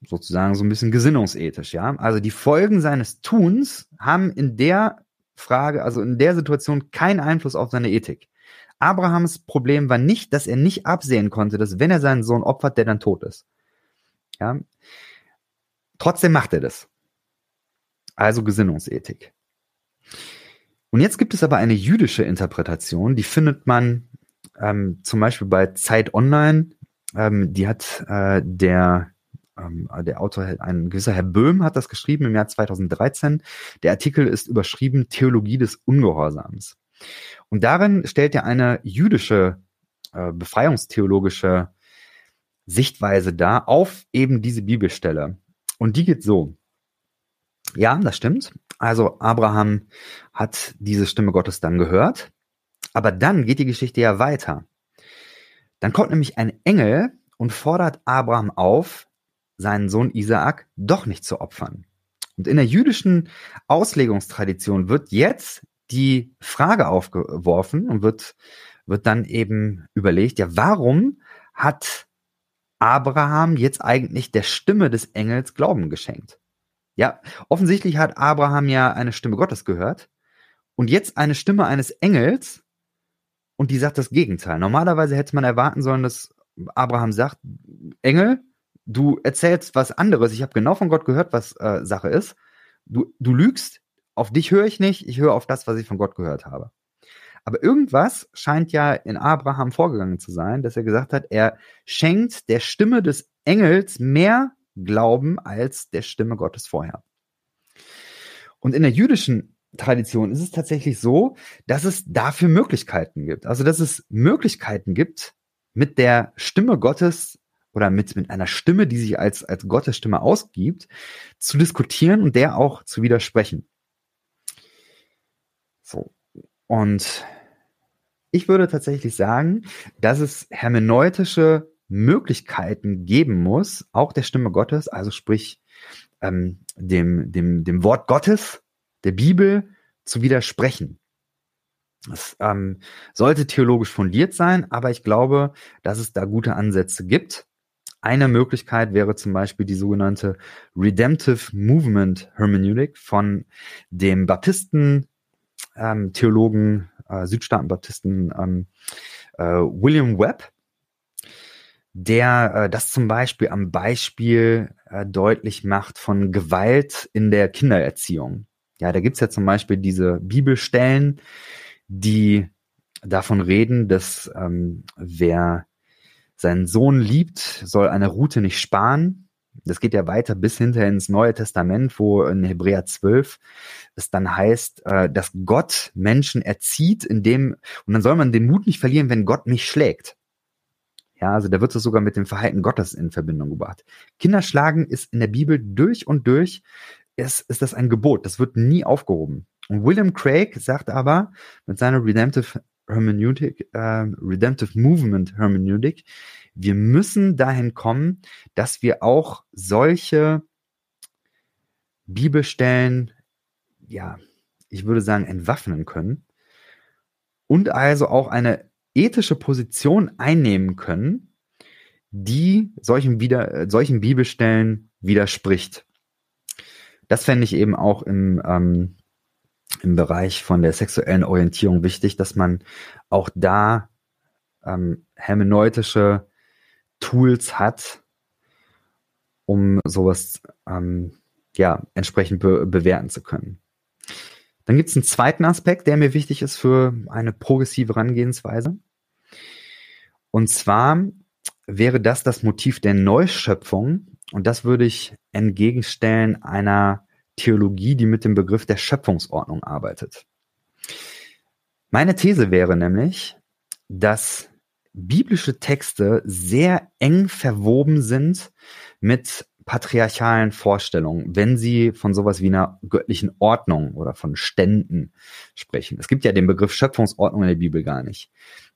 [SPEAKER 1] Sozusagen so ein bisschen gesinnungsethisch, ja. Also die Folgen seines Tuns haben in der Frage, also in der Situation keinen Einfluss auf seine Ethik. Abrahams Problem war nicht, dass er nicht absehen konnte, dass wenn er seinen Sohn opfert, der dann tot ist. Ja. Trotzdem macht er das. Also Gesinnungsethik. Und jetzt gibt es aber eine jüdische Interpretation, die findet man ähm, zum Beispiel bei Zeit Online. Ähm, die hat äh, der ähm, der Autor, ein gewisser Herr Böhm hat das geschrieben im Jahr 2013. Der Artikel ist überschrieben Theologie des Ungehorsams. Und darin stellt er eine jüdische äh, befreiungstheologische Sichtweise dar auf eben diese Bibelstelle. Und die geht so. Ja, das stimmt. Also Abraham hat diese Stimme Gottes dann gehört. Aber dann geht die Geschichte ja weiter. Dann kommt nämlich ein Engel und fordert Abraham auf, seinen Sohn Isaak doch nicht zu opfern. Und in der jüdischen Auslegungstradition wird jetzt die Frage aufgeworfen und wird, wird dann eben überlegt, ja, warum hat Abraham jetzt eigentlich der Stimme des Engels Glauben geschenkt? Ja, offensichtlich hat Abraham ja eine Stimme Gottes gehört und jetzt eine Stimme eines Engels und die sagt das Gegenteil. Normalerweise hätte man erwarten sollen, dass Abraham sagt, Engel, du erzählst was anderes. Ich habe genau von Gott gehört, was äh, Sache ist. Du, du lügst, auf dich höre ich nicht, ich höre auf das, was ich von Gott gehört habe. Aber irgendwas scheint ja in Abraham vorgegangen zu sein, dass er gesagt hat, er schenkt der Stimme des Engels mehr Glauben als der Stimme Gottes vorher. Und in der jüdischen Tradition ist es tatsächlich so, dass es dafür Möglichkeiten gibt. Also, dass es Möglichkeiten gibt, mit der Stimme Gottes oder mit, mit einer Stimme, die sich als, als Gottes ausgibt, zu diskutieren und der auch zu widersprechen. So. Und ich würde tatsächlich sagen, dass es hermeneutische Möglichkeiten geben muss, auch der Stimme Gottes, also sprich ähm, dem, dem, dem Wort Gottes, der Bibel, zu widersprechen. Es ähm, sollte theologisch fundiert sein, aber ich glaube, dass es da gute Ansätze gibt. Eine Möglichkeit wäre zum Beispiel die sogenannte Redemptive Movement Hermeneutik von dem Baptisten, ähm, Theologen, äh, Südstaaten-Baptisten ähm, äh, William Webb, der äh, das zum Beispiel am Beispiel äh, deutlich macht von Gewalt in der Kindererziehung. Ja, da gibt's ja zum Beispiel diese Bibelstellen, die davon reden, dass ähm, wer seinen Sohn liebt, soll eine Route nicht sparen. Das geht ja weiter bis hinter ins Neue Testament, wo in Hebräer 12 es dann heißt, äh, dass Gott Menschen erzieht, indem, und dann soll man den Mut nicht verlieren, wenn Gott mich schlägt. Ja, also da wird es sogar mit dem Verhalten Gottes in Verbindung gebracht. Kinder schlagen ist in der Bibel durch und durch, ist, ist das ein Gebot. Das wird nie aufgehoben. Und William Craig sagt aber mit seiner Redemptive Hermeneutik, äh, Redemptive Movement Hermeneutik, wir müssen dahin kommen, dass wir auch solche Bibelstellen, ja, ich würde sagen, entwaffnen können und also auch eine ethische Position einnehmen können, die solchen, wieder, solchen Bibelstellen widerspricht. Das fände ich eben auch im, ähm, im Bereich von der sexuellen Orientierung wichtig, dass man auch da ähm, hermeneutische Tools hat, um sowas ähm, ja entsprechend be bewerten zu können. Dann gibt es einen zweiten Aspekt, der mir wichtig ist für eine progressive Herangehensweise. Und zwar wäre das das Motiv der Neuschöpfung. Und das würde ich entgegenstellen einer Theologie, die mit dem Begriff der Schöpfungsordnung arbeitet. Meine These wäre nämlich, dass biblische Texte sehr eng verwoben sind mit patriarchalen Vorstellungen, wenn sie von sowas wie einer göttlichen Ordnung oder von Ständen sprechen. Es gibt ja den Begriff Schöpfungsordnung in der Bibel gar nicht.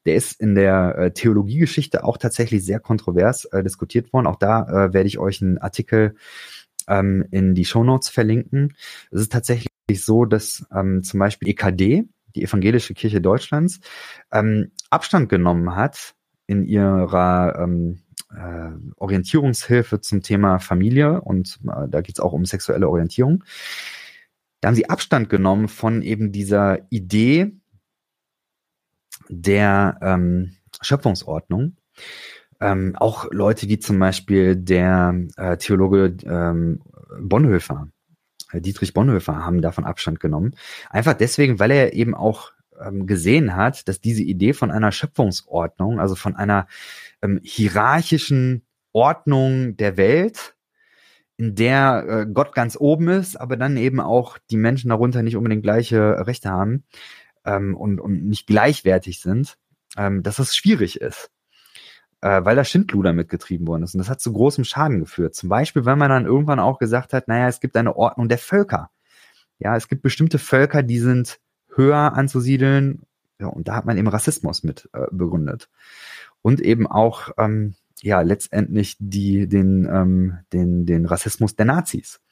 [SPEAKER 1] Der ist in der äh, Theologiegeschichte auch tatsächlich sehr kontrovers äh, diskutiert worden. Auch da äh, werde ich euch einen Artikel ähm, in die Shownotes verlinken. Es ist tatsächlich so, dass ähm, zum Beispiel EKD, die Evangelische Kirche Deutschlands, ähm, Abstand genommen hat in ihrer ähm, äh, Orientierungshilfe zum Thema Familie und äh, da geht es auch um sexuelle Orientierung. Da haben sie Abstand genommen von eben dieser Idee der ähm, Schöpfungsordnung. Ähm, auch Leute wie zum Beispiel der äh, Theologe ähm, Bonhoeffer, äh, Dietrich Bonhoeffer, haben davon Abstand genommen. Einfach deswegen, weil er eben auch ähm, gesehen hat, dass diese Idee von einer Schöpfungsordnung, also von einer ähm, hierarchischen Ordnung der Welt, in der äh, Gott ganz oben ist, aber dann eben auch die Menschen darunter nicht unbedingt gleiche Rechte haben ähm, und, und nicht gleichwertig sind, ähm, dass es schwierig ist äh, weil da Schindluder mitgetrieben worden ist. Und das hat zu großem Schaden geführt. Zum Beispiel, wenn man dann irgendwann auch gesagt hat, naja, es gibt eine Ordnung der Völker. Ja, es gibt bestimmte Völker, die sind höher anzusiedeln. Ja, und da hat man eben Rassismus mit äh, begründet. Und eben auch, ähm, ja, letztendlich die, den, ähm, den, den Rassismus der Nazis.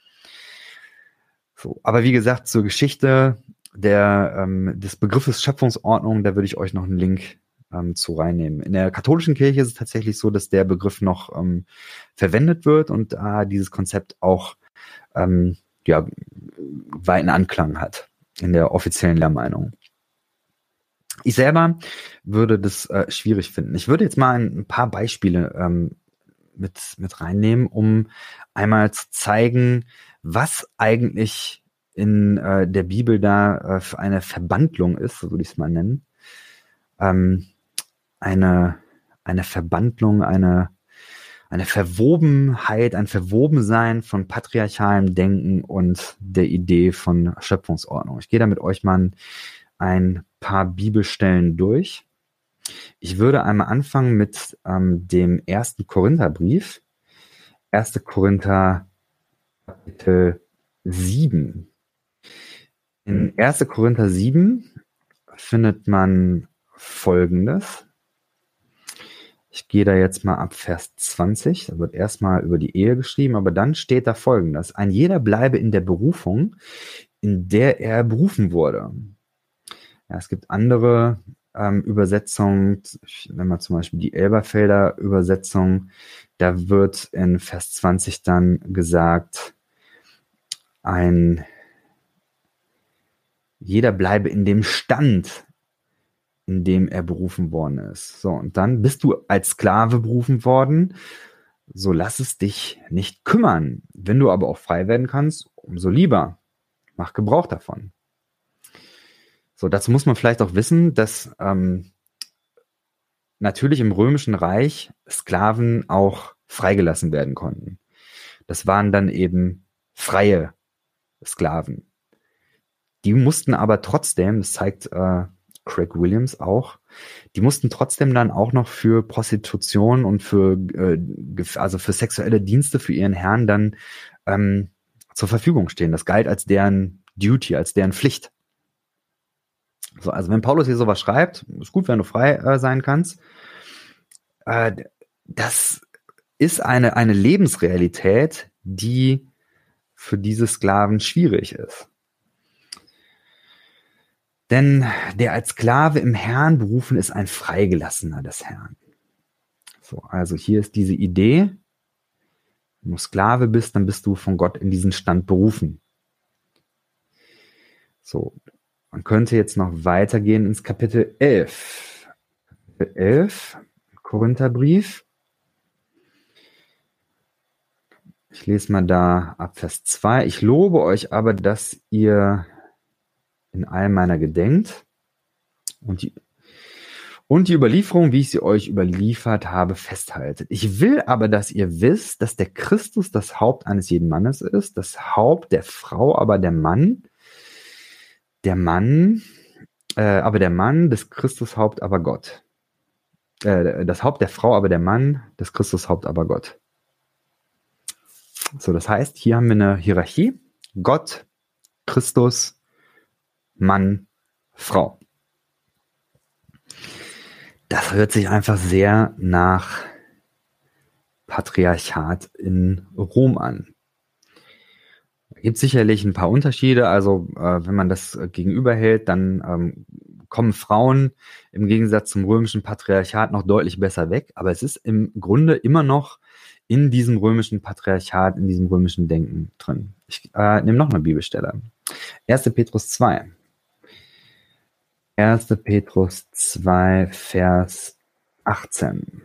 [SPEAKER 1] So, aber wie gesagt, zur Geschichte der, ähm, des Begriffes Schöpfungsordnung, da würde ich euch noch einen Link ähm, zu reinnehmen. In der katholischen Kirche ist es tatsächlich so, dass der Begriff noch ähm, verwendet wird und äh, dieses Konzept auch ähm, ja, weiten Anklang hat in der offiziellen Lehrmeinung. Ich selber würde das äh, schwierig finden. Ich würde jetzt mal ein, paar Beispiele ähm, mit, mit reinnehmen, um einmal zu zeigen, was eigentlich in äh, der Bibel da äh, für eine Verbandlung ist, so würde ich es mal nennen. Ähm, eine, eine Verbandlung, eine, eine Verwobenheit, ein Verwobensein von patriarchalem Denken und der Idee von Schöpfungsordnung. Ich gehe da mit euch mal ein paar Bibelstellen durch. Ich würde einmal anfangen mit ähm, dem ersten Korintherbrief. 1. Korinther Kapitel 7. In 1. Korinther 7 findet man Folgendes. Ich gehe da jetzt mal ab Vers 20. Da wird erstmal über die Ehe geschrieben, aber dann steht da folgendes. Ein jeder bleibe in der Berufung, in der er berufen wurde. Ja, es gibt andere ähm, Übersetzungen, wenn man zum Beispiel die Elberfelder Übersetzung, da wird in Vers 20 dann gesagt, ein jeder bleibe in dem Stand, in dem er berufen worden ist. So, und dann bist du als Sklave berufen worden. So lass es dich nicht kümmern. Wenn du aber auch frei werden kannst, umso lieber. Mach Gebrauch davon. So, dazu muss man vielleicht auch wissen, dass ähm, natürlich im Römischen Reich Sklaven auch freigelassen werden konnten. Das waren dann eben freie Sklaven. Die mussten aber trotzdem, das zeigt äh, Craig Williams auch. Die mussten trotzdem dann auch noch für Prostitution und für äh, also für sexuelle Dienste für ihren Herrn dann ähm, zur Verfügung stehen. Das galt als deren Duty, als deren Pflicht. So, also wenn Paulus hier sowas schreibt, ist gut, wenn du frei äh, sein kannst. Äh, das ist eine, eine Lebensrealität, die für diese Sklaven schwierig ist. Denn der als Sklave im Herrn berufen ist ein Freigelassener des Herrn. So, also hier ist diese Idee. Wenn du Sklave bist, dann bist du von Gott in diesen Stand berufen. So, man könnte jetzt noch weitergehen ins Kapitel 11. Kapitel 11, Korintherbrief. Ich lese mal da ab Vers 2. Ich lobe euch aber, dass ihr in allem meiner gedenkt und die, und die Überlieferung, wie ich sie euch überliefert habe, festhaltet. Ich will aber, dass ihr wisst, dass der Christus das Haupt eines jeden Mannes ist, das Haupt der Frau aber der Mann, der Mann, äh, aber der Mann des Christus Haupt aber Gott. Äh, das Haupt der Frau aber der Mann, des Christus Haupt aber Gott. So, das heißt, hier haben wir eine Hierarchie. Gott, Christus, Mann, Frau. Das hört sich einfach sehr nach Patriarchat in Rom an. Gibt sicherlich ein paar Unterschiede. Also äh, wenn man das äh, gegenüberhält, dann ähm, kommen Frauen im Gegensatz zum römischen Patriarchat noch deutlich besser weg. Aber es ist im Grunde immer noch in diesem römischen Patriarchat, in diesem römischen Denken drin. Ich äh, nehme noch eine Bibelstelle. 1. Petrus 2. 1. Petrus 2, Vers 18.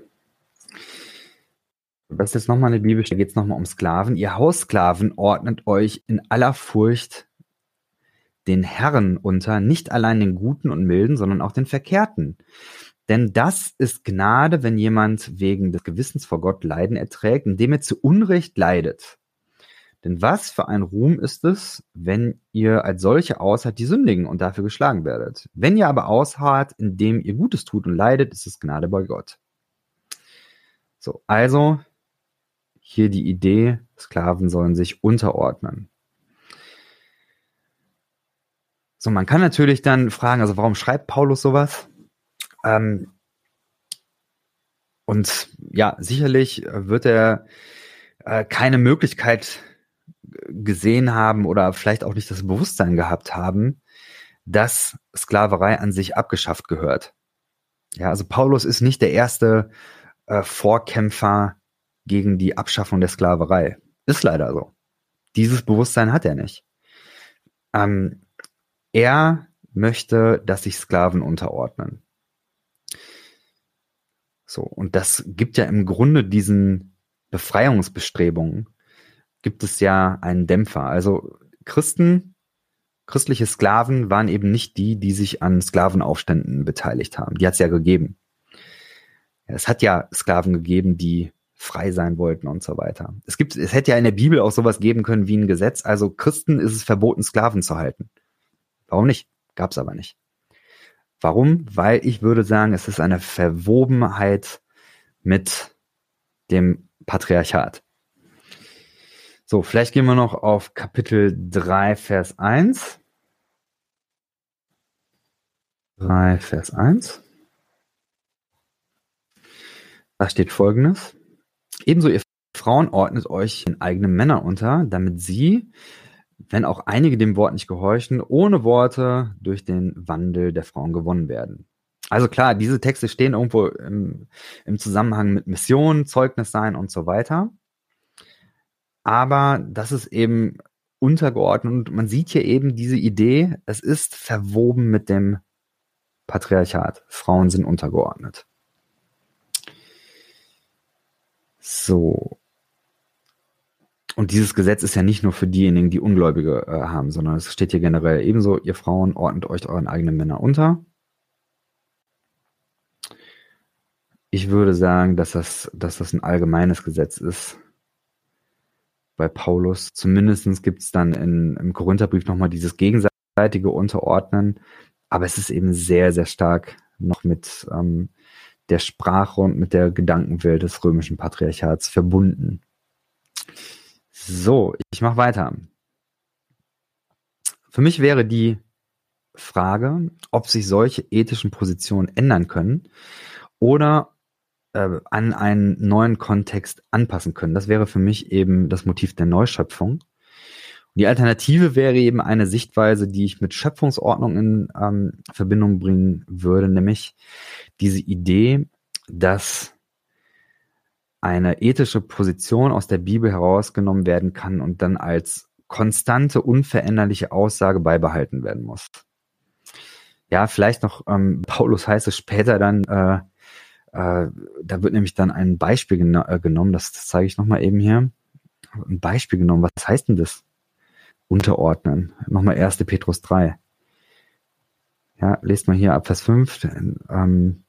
[SPEAKER 1] Das ist jetzt nochmal eine Bibelstelle, geht es nochmal um Sklaven. Ihr Haussklaven ordnet euch in aller Furcht den Herren unter, nicht allein den Guten und Milden, sondern auch den Verkehrten. Denn das ist Gnade, wenn jemand wegen des Gewissens vor Gott Leiden erträgt, indem er zu Unrecht leidet. Denn was für ein Ruhm ist es, wenn ihr als solche ausharrt, die sündigen und dafür geschlagen werdet? Wenn ihr aber ausharrt, indem ihr Gutes tut und leidet, ist es Gnade bei Gott. So, also hier die Idee, Sklaven sollen sich unterordnen. So, man kann natürlich dann fragen, also warum schreibt Paulus sowas? Ähm, und ja, sicherlich wird er äh, keine Möglichkeit gesehen haben oder vielleicht auch nicht das Bewusstsein gehabt haben, dass Sklaverei an sich abgeschafft gehört. Ja, also Paulus ist nicht der erste äh, Vorkämpfer gegen die Abschaffung der Sklaverei. Ist leider so. Dieses Bewusstsein hat er nicht. Ähm, er möchte, dass sich Sklaven unterordnen. So, und das gibt ja im Grunde diesen Befreiungsbestrebungen, gibt es ja einen Dämpfer. Also Christen, christliche Sklaven waren eben nicht die, die sich an Sklavenaufständen beteiligt haben. Die hat es ja gegeben. Es hat ja Sklaven gegeben, die frei sein wollten und so weiter. Es gibt, es hätte ja in der Bibel auch sowas geben können wie ein Gesetz. Also Christen ist es verboten, Sklaven zu halten. Warum nicht? Gab es aber nicht. Warum? Weil ich würde sagen, es ist eine Verwobenheit mit dem Patriarchat. So, vielleicht gehen wir noch auf Kapitel 3, Vers 1. 3, Vers 1. Da steht folgendes. Ebenso ihr Frauen ordnet euch in eigenen Männern unter, damit sie, wenn auch einige dem Wort nicht gehorchen, ohne Worte durch den Wandel der Frauen gewonnen werden. Also klar, diese Texte stehen irgendwo im, im Zusammenhang mit Mission, Zeugnis sein und so weiter. Aber das ist eben untergeordnet und man sieht hier eben diese Idee, es ist verwoben mit dem Patriarchat. Frauen sind untergeordnet. So. Und dieses Gesetz ist ja nicht nur für diejenigen, die Ungläubige äh, haben, sondern es steht hier generell ebenso, ihr Frauen ordnet euch euren eigenen Männer unter. Ich würde sagen, dass das, dass das ein allgemeines Gesetz ist bei Paulus. Zumindest gibt es dann in, im Korintherbrief nochmal dieses gegenseitige Unterordnen, aber es ist eben sehr, sehr stark noch mit ähm, der Sprache und mit der Gedankenwelt des römischen Patriarchats verbunden. So, ich mache weiter. Für mich wäre die Frage, ob sich solche ethischen Positionen ändern können oder äh, an einen neuen Kontext anpassen können. Das wäre für mich eben das Motiv der Neuschöpfung. Die Alternative wäre eben eine Sichtweise, die ich mit Schöpfungsordnung in ähm, Verbindung bringen würde, nämlich diese Idee, dass eine ethische Position aus der Bibel herausgenommen werden kann und dann als konstante, unveränderliche Aussage beibehalten werden muss. Ja, vielleicht noch, ähm, Paulus heißt es später dann, äh, äh, da wird nämlich dann ein Beispiel geno äh, genommen, das, das zeige ich nochmal eben hier. Ein Beispiel genommen, was heißt denn das? unterordnen. Nochmal 1. Petrus 3. Ja, lest mal hier ab Vers 5. Ähm,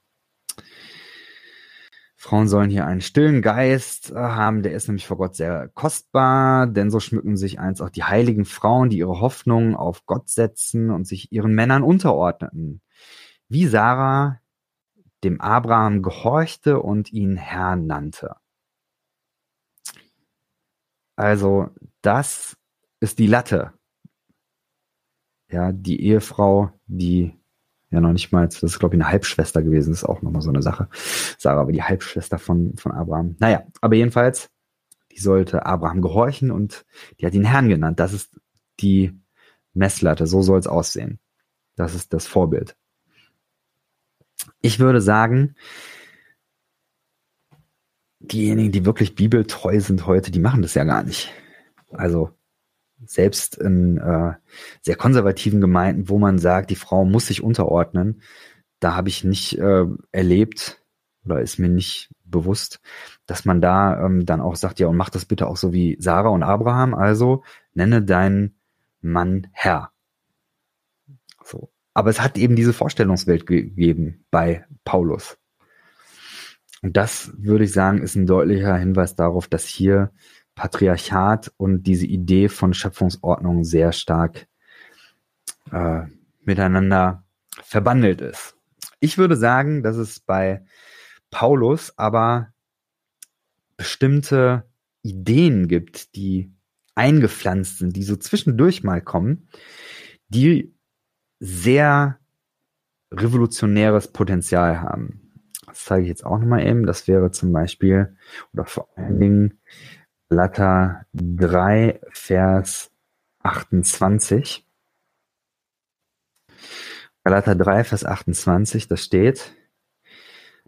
[SPEAKER 1] Frauen sollen hier einen stillen Geist äh, haben, der ist nämlich vor Gott sehr kostbar, denn so schmücken sich eins auch die heiligen Frauen, die ihre Hoffnung auf Gott setzen und sich ihren Männern unterordneten. Wie Sarah dem Abraham gehorchte und ihn Herr nannte. Also, das ist die Latte. Ja, die Ehefrau, die ja noch nicht mal, das ist glaube ich eine Halbschwester gewesen, das ist auch nochmal so eine Sache. Sarah war die Halbschwester von, von Abraham. Naja, aber jedenfalls, die sollte Abraham gehorchen und die hat ihn Herrn genannt. Das ist die Messlatte, so soll es aussehen. Das ist das Vorbild. Ich würde sagen, diejenigen, die wirklich bibeltreu sind heute, die machen das ja gar nicht. Also selbst in äh, sehr konservativen Gemeinden, wo man sagt, die Frau muss sich unterordnen, da habe ich nicht äh, erlebt oder ist mir nicht bewusst, dass man da ähm, dann auch sagt, ja, und mach das bitte auch so wie Sarah und Abraham, also nenne deinen Mann Herr. Aber es hat eben diese Vorstellungswelt gegeben bei Paulus. Und das würde ich sagen, ist ein deutlicher Hinweis darauf, dass hier Patriarchat und diese Idee von Schöpfungsordnung sehr stark äh, miteinander verbandelt ist. Ich würde sagen, dass es bei Paulus aber bestimmte Ideen gibt, die eingepflanzt sind, die so zwischendurch mal kommen, die sehr revolutionäres Potenzial haben. Das zeige ich jetzt auch nochmal eben. Das wäre zum Beispiel, oder vor allen Dingen, Galater 3, Vers 28. Galater 3, Vers 28, da steht,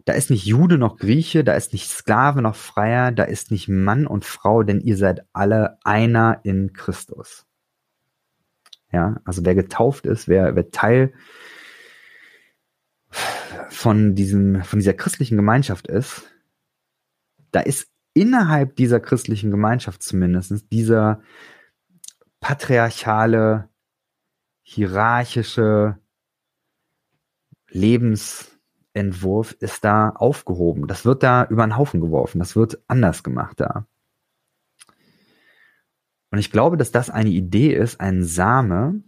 [SPEAKER 1] da ist nicht Jude noch Grieche, da ist nicht Sklave noch Freier, da ist nicht Mann und Frau, denn ihr seid alle einer in Christus. Ja, also wer getauft ist, wer, wer Teil von diesem, von dieser christlichen Gemeinschaft ist, da ist innerhalb dieser christlichen Gemeinschaft zumindest dieser patriarchale, hierarchische Lebensentwurf ist da aufgehoben. Das wird da über den Haufen geworfen. Das wird anders gemacht da. Und ich glaube, dass das eine Idee ist, ein Same,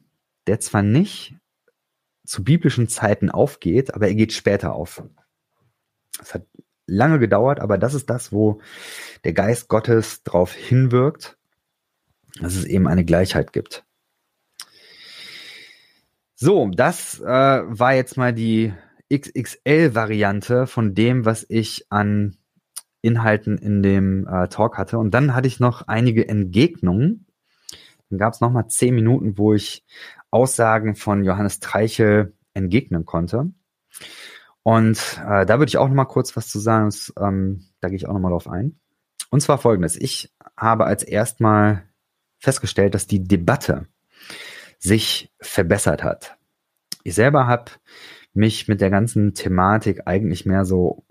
[SPEAKER 1] der zwar nicht zu biblischen Zeiten aufgeht, aber er geht später auf. Es hat lange gedauert, aber das ist das, wo der Geist Gottes drauf hinwirkt, dass es eben eine Gleichheit gibt. So, das äh, war jetzt mal die XXL-Variante von dem, was ich an Inhalten in dem äh, Talk hatte. Und dann hatte ich noch einige Entgegnungen. Dann gab es nochmal zehn Minuten, wo ich Aussagen von Johannes Treichel entgegnen konnte. Und äh, da würde ich auch noch mal kurz was zu sagen. Das, ähm, da gehe ich auch noch mal drauf ein. Und zwar folgendes. Ich habe als erstmal festgestellt, dass die Debatte sich verbessert hat. Ich selber habe mich mit der ganzen Thematik eigentlich mehr so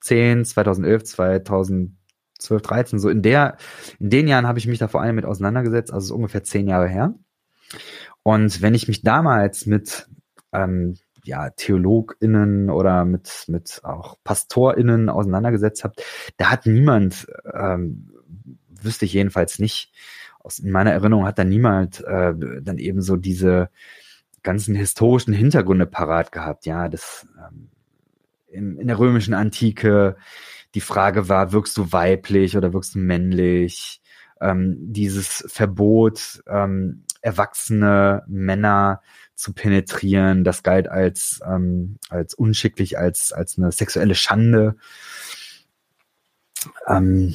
[SPEAKER 1] 2010, 2011, 2012, 13, so in der, in den Jahren habe ich mich da vor allem mit auseinandergesetzt, also ungefähr zehn Jahre her. Und wenn ich mich damals mit ähm, ja, TheologInnen oder mit, mit auch PastorInnen auseinandergesetzt habe, da hat niemand, ähm, wüsste ich jedenfalls nicht, aus in meiner Erinnerung hat da niemand äh, dann eben so diese ganzen historischen Hintergründe parat gehabt. Ja, das ähm, in, in der römischen Antike die Frage war, wirkst du weiblich oder wirkst du männlich? Ähm, dieses Verbot, ähm, erwachsene Männer zu penetrieren. Das galt als, ähm, als unschicklich, als, als eine sexuelle Schande. Ähm,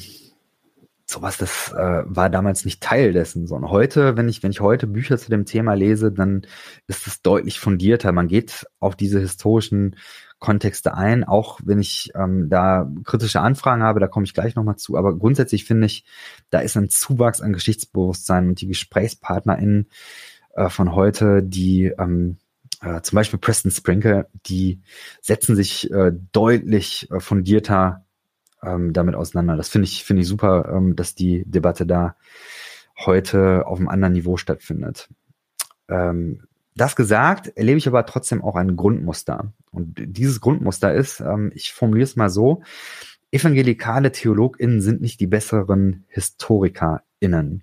[SPEAKER 1] sowas, das äh, war damals nicht Teil dessen, sondern heute, wenn ich, wenn ich heute Bücher zu dem Thema lese, dann ist es deutlich fundierter. Man geht auf diese historischen Kontexte ein, auch wenn ich ähm, da kritische Anfragen habe, da komme ich gleich nochmal zu. Aber grundsätzlich finde ich, da ist ein Zuwachs an Geschichtsbewusstsein und die GesprächspartnerInnen äh, von heute, die ähm, äh, zum Beispiel Preston Sprinkle, die setzen sich äh, deutlich äh, fundierter ähm, damit auseinander. Das finde ich, finde ich super, ähm, dass die Debatte da heute auf einem anderen Niveau stattfindet. Ähm, das gesagt, erlebe ich aber trotzdem auch ein Grundmuster. Und dieses Grundmuster ist, ähm, ich formuliere es mal so, evangelikale TheologInnen sind nicht die besseren HistorikerInnen.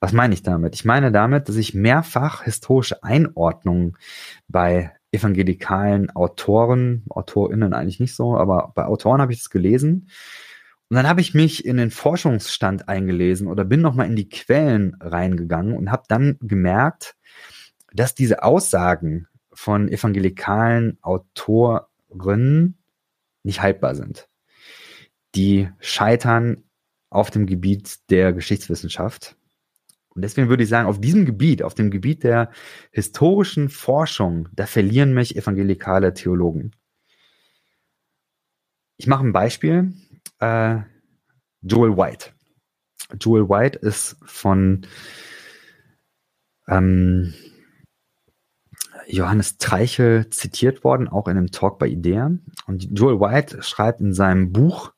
[SPEAKER 1] Was meine ich damit? Ich meine damit, dass ich mehrfach historische Einordnungen bei evangelikalen Autoren, AutorInnen eigentlich nicht so, aber bei Autoren habe ich das gelesen. Und dann habe ich mich in den Forschungsstand eingelesen oder bin nochmal in die Quellen reingegangen und habe dann gemerkt, dass diese Aussagen von evangelikalen Autoren nicht haltbar sind. Die scheitern auf dem Gebiet der Geschichtswissenschaft. Und deswegen würde ich sagen, auf diesem Gebiet, auf dem Gebiet der historischen Forschung, da verlieren mich evangelikale Theologen. Ich mache ein Beispiel. Äh, Joel White. Joel White ist von ähm, Johannes Treichel zitiert worden, auch in einem Talk bei Idea. Und Joel White schreibt in seinem Buch,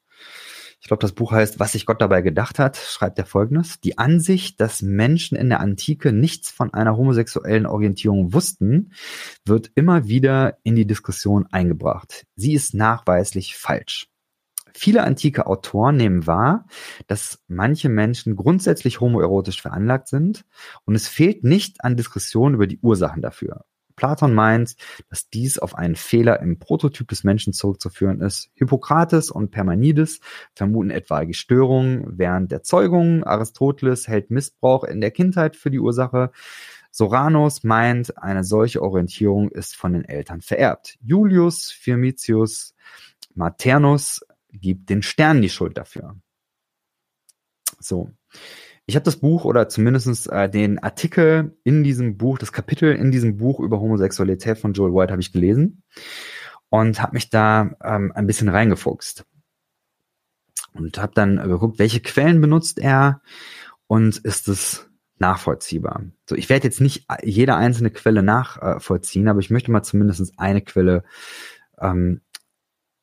[SPEAKER 1] ich glaube, das Buch heißt, was sich Gott dabei gedacht hat, schreibt er folgendes. Die Ansicht, dass Menschen in der Antike nichts von einer homosexuellen Orientierung wussten, wird immer wieder in die Diskussion eingebracht. Sie ist nachweislich falsch. Viele antike Autoren nehmen wahr, dass manche Menschen grundsätzlich homoerotisch veranlagt sind und es fehlt nicht an Diskussionen über die Ursachen dafür. Platon meint, dass dies auf einen Fehler im Prototyp des Menschen zurückzuführen ist. Hippokrates und Permanides vermuten etwaige Störungen während der Zeugung. Aristoteles hält Missbrauch in der Kindheit für die Ursache. Soranus meint, eine solche Orientierung ist von den Eltern vererbt. Julius Firmitius Maternus gibt den Sternen die Schuld dafür. So. Ich habe das Buch oder zumindest äh, den Artikel in diesem Buch, das Kapitel in diesem Buch über Homosexualität von Joel White habe ich gelesen und habe mich da ähm, ein bisschen reingefuchst und habe dann geguckt, welche Quellen benutzt er und ist es nachvollziehbar. So, ich werde jetzt nicht jede einzelne Quelle nachvollziehen, aber ich möchte mal zumindest eine Quelle ähm,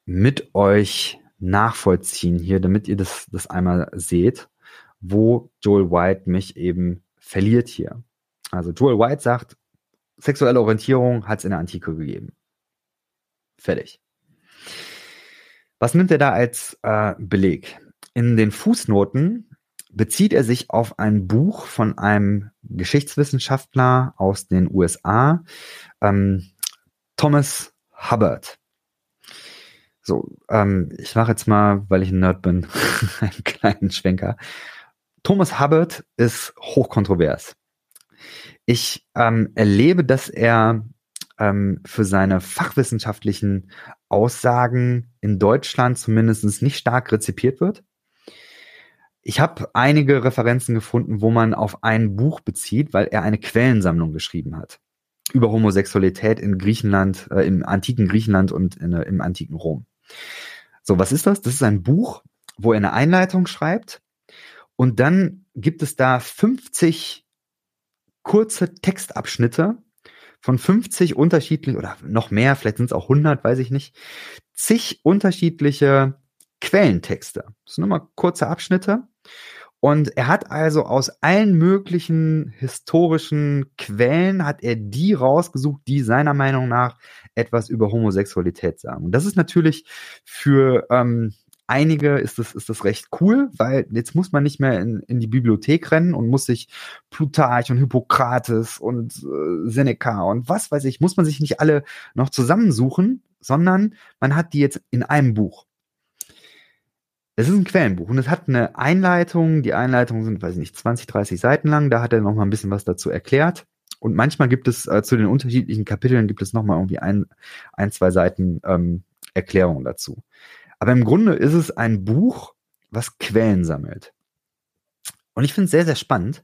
[SPEAKER 1] mit euch nachvollziehen hier, damit ihr das, das einmal seht wo Joel White mich eben verliert hier. Also Joel White sagt, sexuelle Orientierung hat es in der Antike gegeben. Fertig. Was nimmt er da als äh, Beleg? In den Fußnoten bezieht er sich auf ein Buch von einem Geschichtswissenschaftler aus den USA, ähm, Thomas Hubbard. So, ähm, ich mache jetzt mal, weil ich ein Nerd bin, einen kleinen Schwenker. Thomas Hubbard ist hochkontrovers. Ich ähm, erlebe, dass er ähm, für seine fachwissenschaftlichen Aussagen in Deutschland zumindest nicht stark rezipiert wird. Ich habe einige Referenzen gefunden, wo man auf ein Buch bezieht, weil er eine Quellensammlung geschrieben hat über Homosexualität in Griechenland, äh, im antiken Griechenland und in, im antiken Rom. So, was ist das? Das ist ein Buch, wo er eine Einleitung schreibt und dann gibt es da 50 kurze Textabschnitte von 50 unterschiedlichen oder noch mehr, vielleicht sind es auch 100, weiß ich nicht, zig unterschiedliche Quellentexte. Das sind mal kurze Abschnitte. Und er hat also aus allen möglichen historischen Quellen, hat er die rausgesucht, die seiner Meinung nach etwas über Homosexualität sagen. Und das ist natürlich für ähm, einige ist das, ist das recht cool, weil jetzt muss man nicht mehr in, in die Bibliothek rennen und muss sich Plutarch und Hippokrates und äh, Seneca und was weiß ich, muss man sich nicht alle noch zusammensuchen, sondern man hat die jetzt in einem Buch. Es ist ein Quellenbuch und es hat eine Einleitung. Die Einleitungen sind, weiß ich nicht, 20, 30 Seiten lang. Da hat er noch mal ein bisschen was dazu erklärt. Und manchmal gibt es äh, zu den unterschiedlichen Kapiteln gibt es noch mal irgendwie ein, ein zwei Seiten ähm, Erklärung dazu. Aber im Grunde ist es ein Buch, was Quellen sammelt. Und ich finde es sehr, sehr spannend.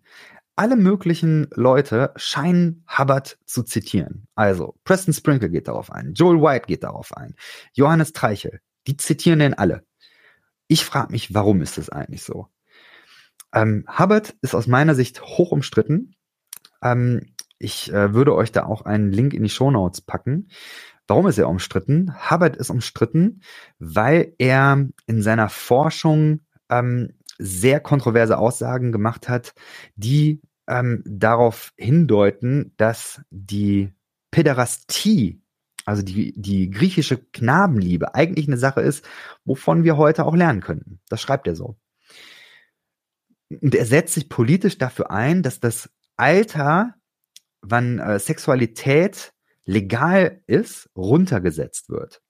[SPEAKER 1] Alle möglichen Leute scheinen Hubbard zu zitieren. Also Preston Sprinkle geht darauf ein, Joel White geht darauf ein, Johannes Treichel. Die zitieren den alle. Ich frage mich, warum ist das eigentlich so? Ähm, Hubbard ist aus meiner Sicht hoch umstritten. Ähm, ich äh, würde euch da auch einen Link in die Show Notes packen. Warum ist er umstritten? Hubbard ist umstritten, weil er in seiner Forschung ähm, sehr kontroverse Aussagen gemacht hat, die ähm, darauf hindeuten, dass die Päderastie, also die, die griechische Knabenliebe, eigentlich eine Sache ist, wovon wir heute auch lernen könnten. Das schreibt er so. Und er setzt sich politisch dafür ein, dass das Alter, wann äh, Sexualität legal ist, runtergesetzt wird.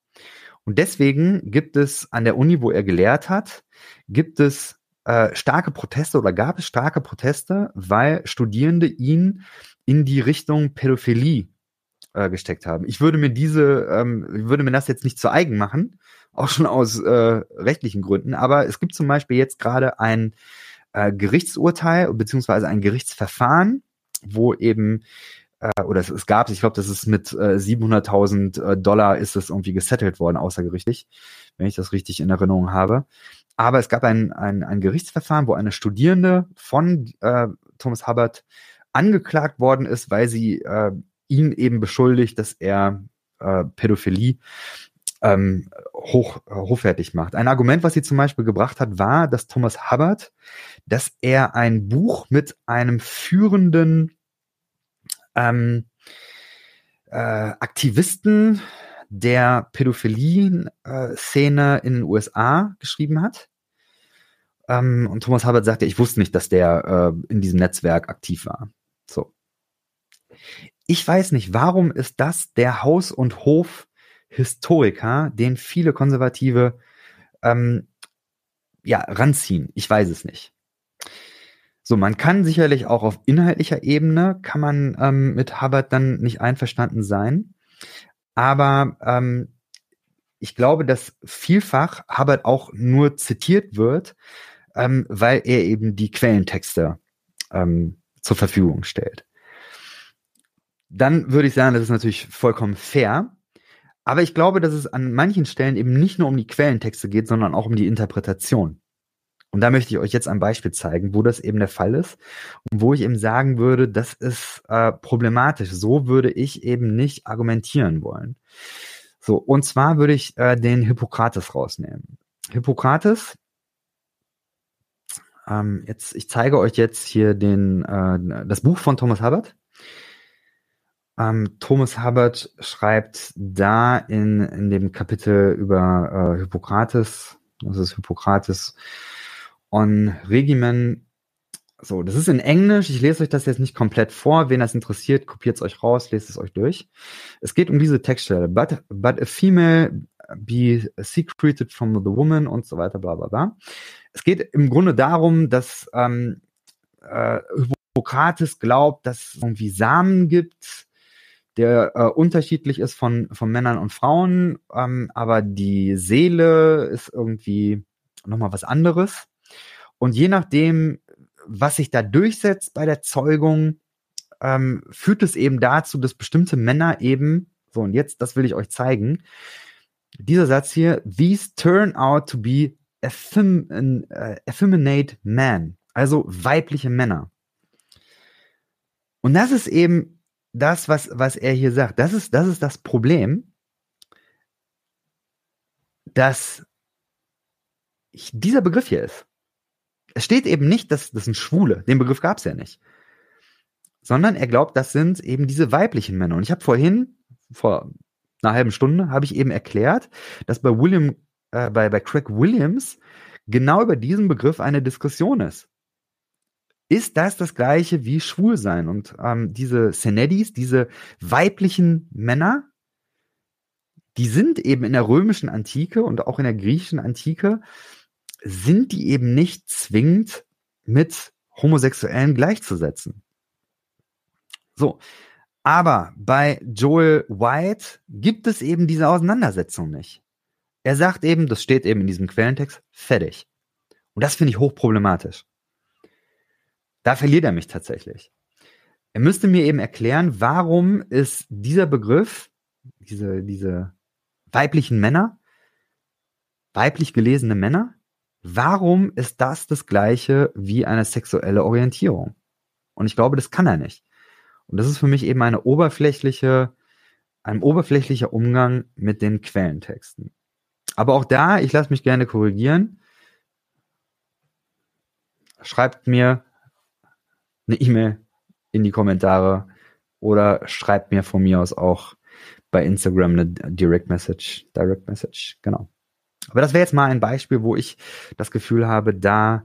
[SPEAKER 1] Und deswegen gibt es an der Uni, wo er gelehrt hat, gibt es äh, starke Proteste oder gab es starke Proteste, weil Studierende ihn in die Richtung Pädophilie äh, gesteckt haben. Ich würde mir diese, ähm, würde mir das jetzt nicht zu eigen machen, auch schon aus äh, rechtlichen Gründen, aber es gibt zum Beispiel jetzt gerade ein äh, Gerichtsurteil beziehungsweise ein Gerichtsverfahren, wo eben äh, oder es, es gab, ich glaube, das ist mit äh, 700.000 äh, Dollar ist es irgendwie gesettelt worden, außergerichtlich, wenn ich das richtig in Erinnerung habe. Aber es gab ein, ein, ein Gerichtsverfahren, wo eine Studierende von äh, Thomas Hubbard angeklagt worden ist, weil sie äh, ihn eben beschuldigt, dass er äh, Pädophilie ähm, hoch, hochwertig macht. Ein Argument, was sie zum Beispiel gebracht hat, war, dass Thomas Hubbard, dass er ein Buch mit einem führenden ähm, äh, Aktivisten der Pädophilie-Szene in den USA geschrieben hat. Ähm, und Thomas Hubbard sagte, ich wusste nicht, dass der äh, in diesem Netzwerk aktiv war. So. Ich weiß nicht, warum ist das der Haus- und Hof-Historiker, den viele Konservative ähm, ja, ranziehen. Ich weiß es nicht. So, man kann sicherlich auch auf inhaltlicher Ebene, kann man ähm, mit Hubbard dann nicht einverstanden sein. Aber ähm, ich glaube, dass vielfach Hubbard auch nur zitiert wird, ähm, weil er eben die Quellentexte ähm, zur Verfügung stellt. Dann würde ich sagen, das ist natürlich vollkommen fair. Aber ich glaube, dass es an manchen Stellen eben nicht nur um die Quellentexte geht, sondern auch um die Interpretation. Und da möchte ich euch jetzt ein Beispiel zeigen, wo das eben der Fall ist und wo ich eben sagen würde, das ist äh, problematisch. So würde ich eben nicht argumentieren wollen. So, und zwar würde ich äh, den Hippokrates rausnehmen. Hippokrates, ähm, jetzt, ich zeige euch jetzt hier den, äh, das Buch von Thomas Hubbard. Ähm, Thomas Hubbard schreibt da in, in dem Kapitel über äh, Hippokrates, das ist Hippokrates on Regimen. So, das ist in Englisch. Ich lese euch das jetzt nicht komplett vor. Wen das interessiert, kopiert es euch raus, lest es euch durch. Es geht um diese Textstelle. But, but a female be secreted from the woman und so weiter, bla bla bla. Es geht im Grunde darum, dass ähm, äh, Hippokrates glaubt, dass es irgendwie Samen gibt, der äh, unterschiedlich ist von, von Männern und Frauen, ähm, aber die Seele ist irgendwie nochmal was anderes. Und je nachdem, was sich da durchsetzt bei der Zeugung, ähm, führt es eben dazu, dass bestimmte Männer eben, so und jetzt, das will ich euch zeigen, dieser Satz hier, these turn out to be effem uh, effeminate men, also weibliche Männer. Und das ist eben das, was, was er hier sagt. Das ist, das ist das Problem, dass dieser Begriff hier ist es steht eben nicht, dass das sind Schwule. Den Begriff gab es ja nicht. Sondern er glaubt, das sind eben diese weiblichen Männer. Und ich habe vorhin, vor einer halben Stunde, habe ich eben erklärt, dass bei William, äh, bei, bei Craig Williams genau über diesen Begriff eine Diskussion ist. Ist das das gleiche wie schwul sein? Und ähm, diese Senedis, diese weiblichen Männer, die sind eben in der römischen Antike und auch in der griechischen Antike sind die eben nicht zwingend mit Homosexuellen gleichzusetzen. So. Aber bei Joel White gibt es eben diese Auseinandersetzung nicht. Er sagt eben, das steht eben in diesem Quellentext, fertig. Und das finde ich hochproblematisch. Da verliert er mich tatsächlich. Er müsste mir eben erklären, warum ist dieser Begriff, diese, diese weiblichen Männer, weiblich gelesene Männer, Warum ist das das gleiche wie eine sexuelle Orientierung? Und ich glaube, das kann er nicht. Und das ist für mich eben eine oberflächliche, ein oberflächlicher Umgang mit den Quellentexten. Aber auch da, ich lasse mich gerne korrigieren. Schreibt mir eine E-Mail in die Kommentare oder schreibt mir von mir aus auch bei Instagram eine Direct Message. Direct Message, genau. Aber das wäre jetzt mal ein Beispiel, wo ich das Gefühl habe, da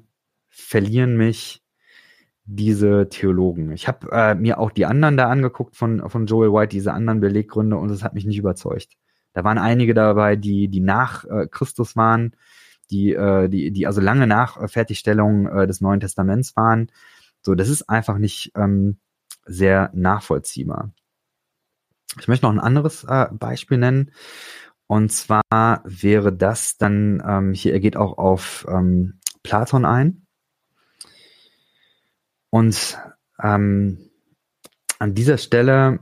[SPEAKER 1] verlieren mich diese Theologen. Ich habe äh, mir auch die anderen da angeguckt von, von Joel White, diese anderen Beleggründe, und es hat mich nicht überzeugt. Da waren einige dabei, die, die nach äh, Christus waren, die, äh, die, die also lange nach Fertigstellung äh, des Neuen Testaments waren. So, das ist einfach nicht ähm, sehr nachvollziehbar. Ich möchte noch ein anderes äh, Beispiel nennen. Und zwar wäre das dann, ähm, hier, er geht auch auf ähm, Platon ein. Und ähm, an dieser Stelle,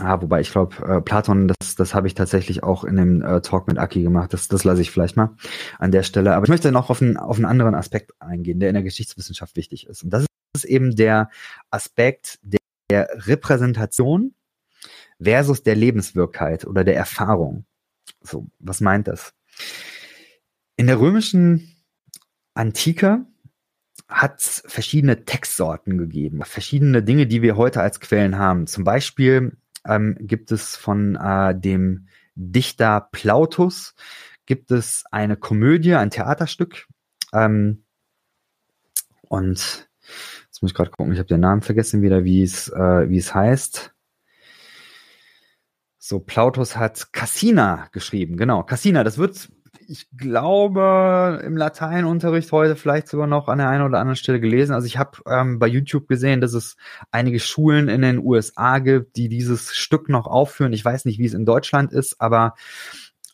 [SPEAKER 1] ah, wobei ich glaube, äh, Platon, das, das habe ich tatsächlich auch in dem äh, Talk mit Aki gemacht, das, das lasse ich vielleicht mal an der Stelle. Aber ich möchte noch auf einen, auf einen anderen Aspekt eingehen, der in der Geschichtswissenschaft wichtig ist. Und das ist eben der Aspekt der, der Repräsentation versus der Lebenswirkheit oder der Erfahrung. So, was meint das? In der römischen Antike hat es verschiedene Textsorten gegeben, verschiedene Dinge, die wir heute als Quellen haben. Zum Beispiel ähm, gibt es von äh, dem Dichter Plautus gibt es eine Komödie, ein Theaterstück. Ähm, und jetzt muss ich gerade gucken, ich habe den Namen vergessen wieder, wie äh, wie es heißt. So, Plautus hat Cassina geschrieben, genau. Cassina, das wird ich glaube, im Lateinunterricht heute vielleicht sogar noch an der einen oder anderen Stelle gelesen. Also ich habe ähm, bei YouTube gesehen, dass es einige Schulen in den USA gibt, die dieses Stück noch aufführen. Ich weiß nicht, wie es in Deutschland ist, aber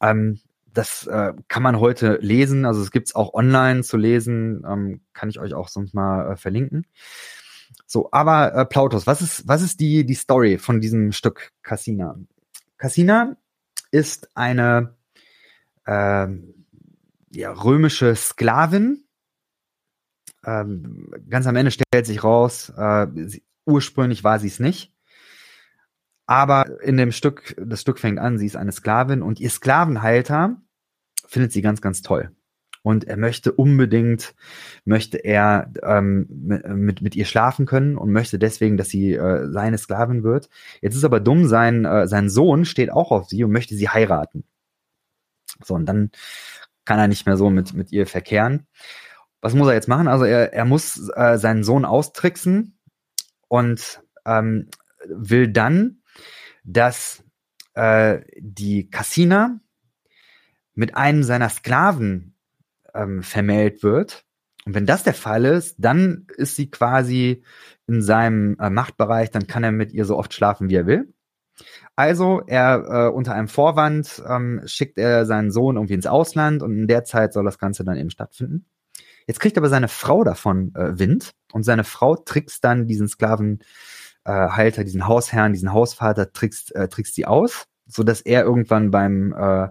[SPEAKER 1] ähm, das äh, kann man heute lesen. Also es gibt es auch online zu lesen. Ähm, kann ich euch auch sonst mal äh, verlinken. So, aber äh, Plautus, was ist, was ist die, die Story von diesem Stück Cassina? Cassina ist eine ähm, ja, römische Sklavin. Ähm, ganz am Ende stellt sich raus, äh, sie, ursprünglich war sie es nicht. Aber in dem Stück, das Stück fängt an, sie ist eine Sklavin und ihr Sklavenhalter findet sie ganz, ganz toll. Und er möchte unbedingt, möchte er ähm, mit, mit ihr schlafen können und möchte deswegen, dass sie äh, seine Sklavin wird. Jetzt ist aber dumm, sein, äh, sein Sohn steht auch auf sie und möchte sie heiraten. So, und dann kann er nicht mehr so mit, mit ihr verkehren. Was muss er jetzt machen? Also er, er muss äh, seinen Sohn austricksen und ähm, will dann, dass äh, die Cassina mit einem seiner Sklaven ähm, vermählt wird. Und wenn das der Fall ist, dann ist sie quasi in seinem äh, Machtbereich, dann kann er mit ihr so oft schlafen, wie er will. Also er äh, unter einem Vorwand ähm, schickt er seinen Sohn irgendwie ins Ausland und in der Zeit soll das Ganze dann eben stattfinden. Jetzt kriegt aber seine Frau davon äh, Wind und seine Frau trickst dann diesen Sklavenhalter, äh, diesen Hausherrn, diesen Hausvater trickst, äh, trickst sie aus, so dass er irgendwann beim äh,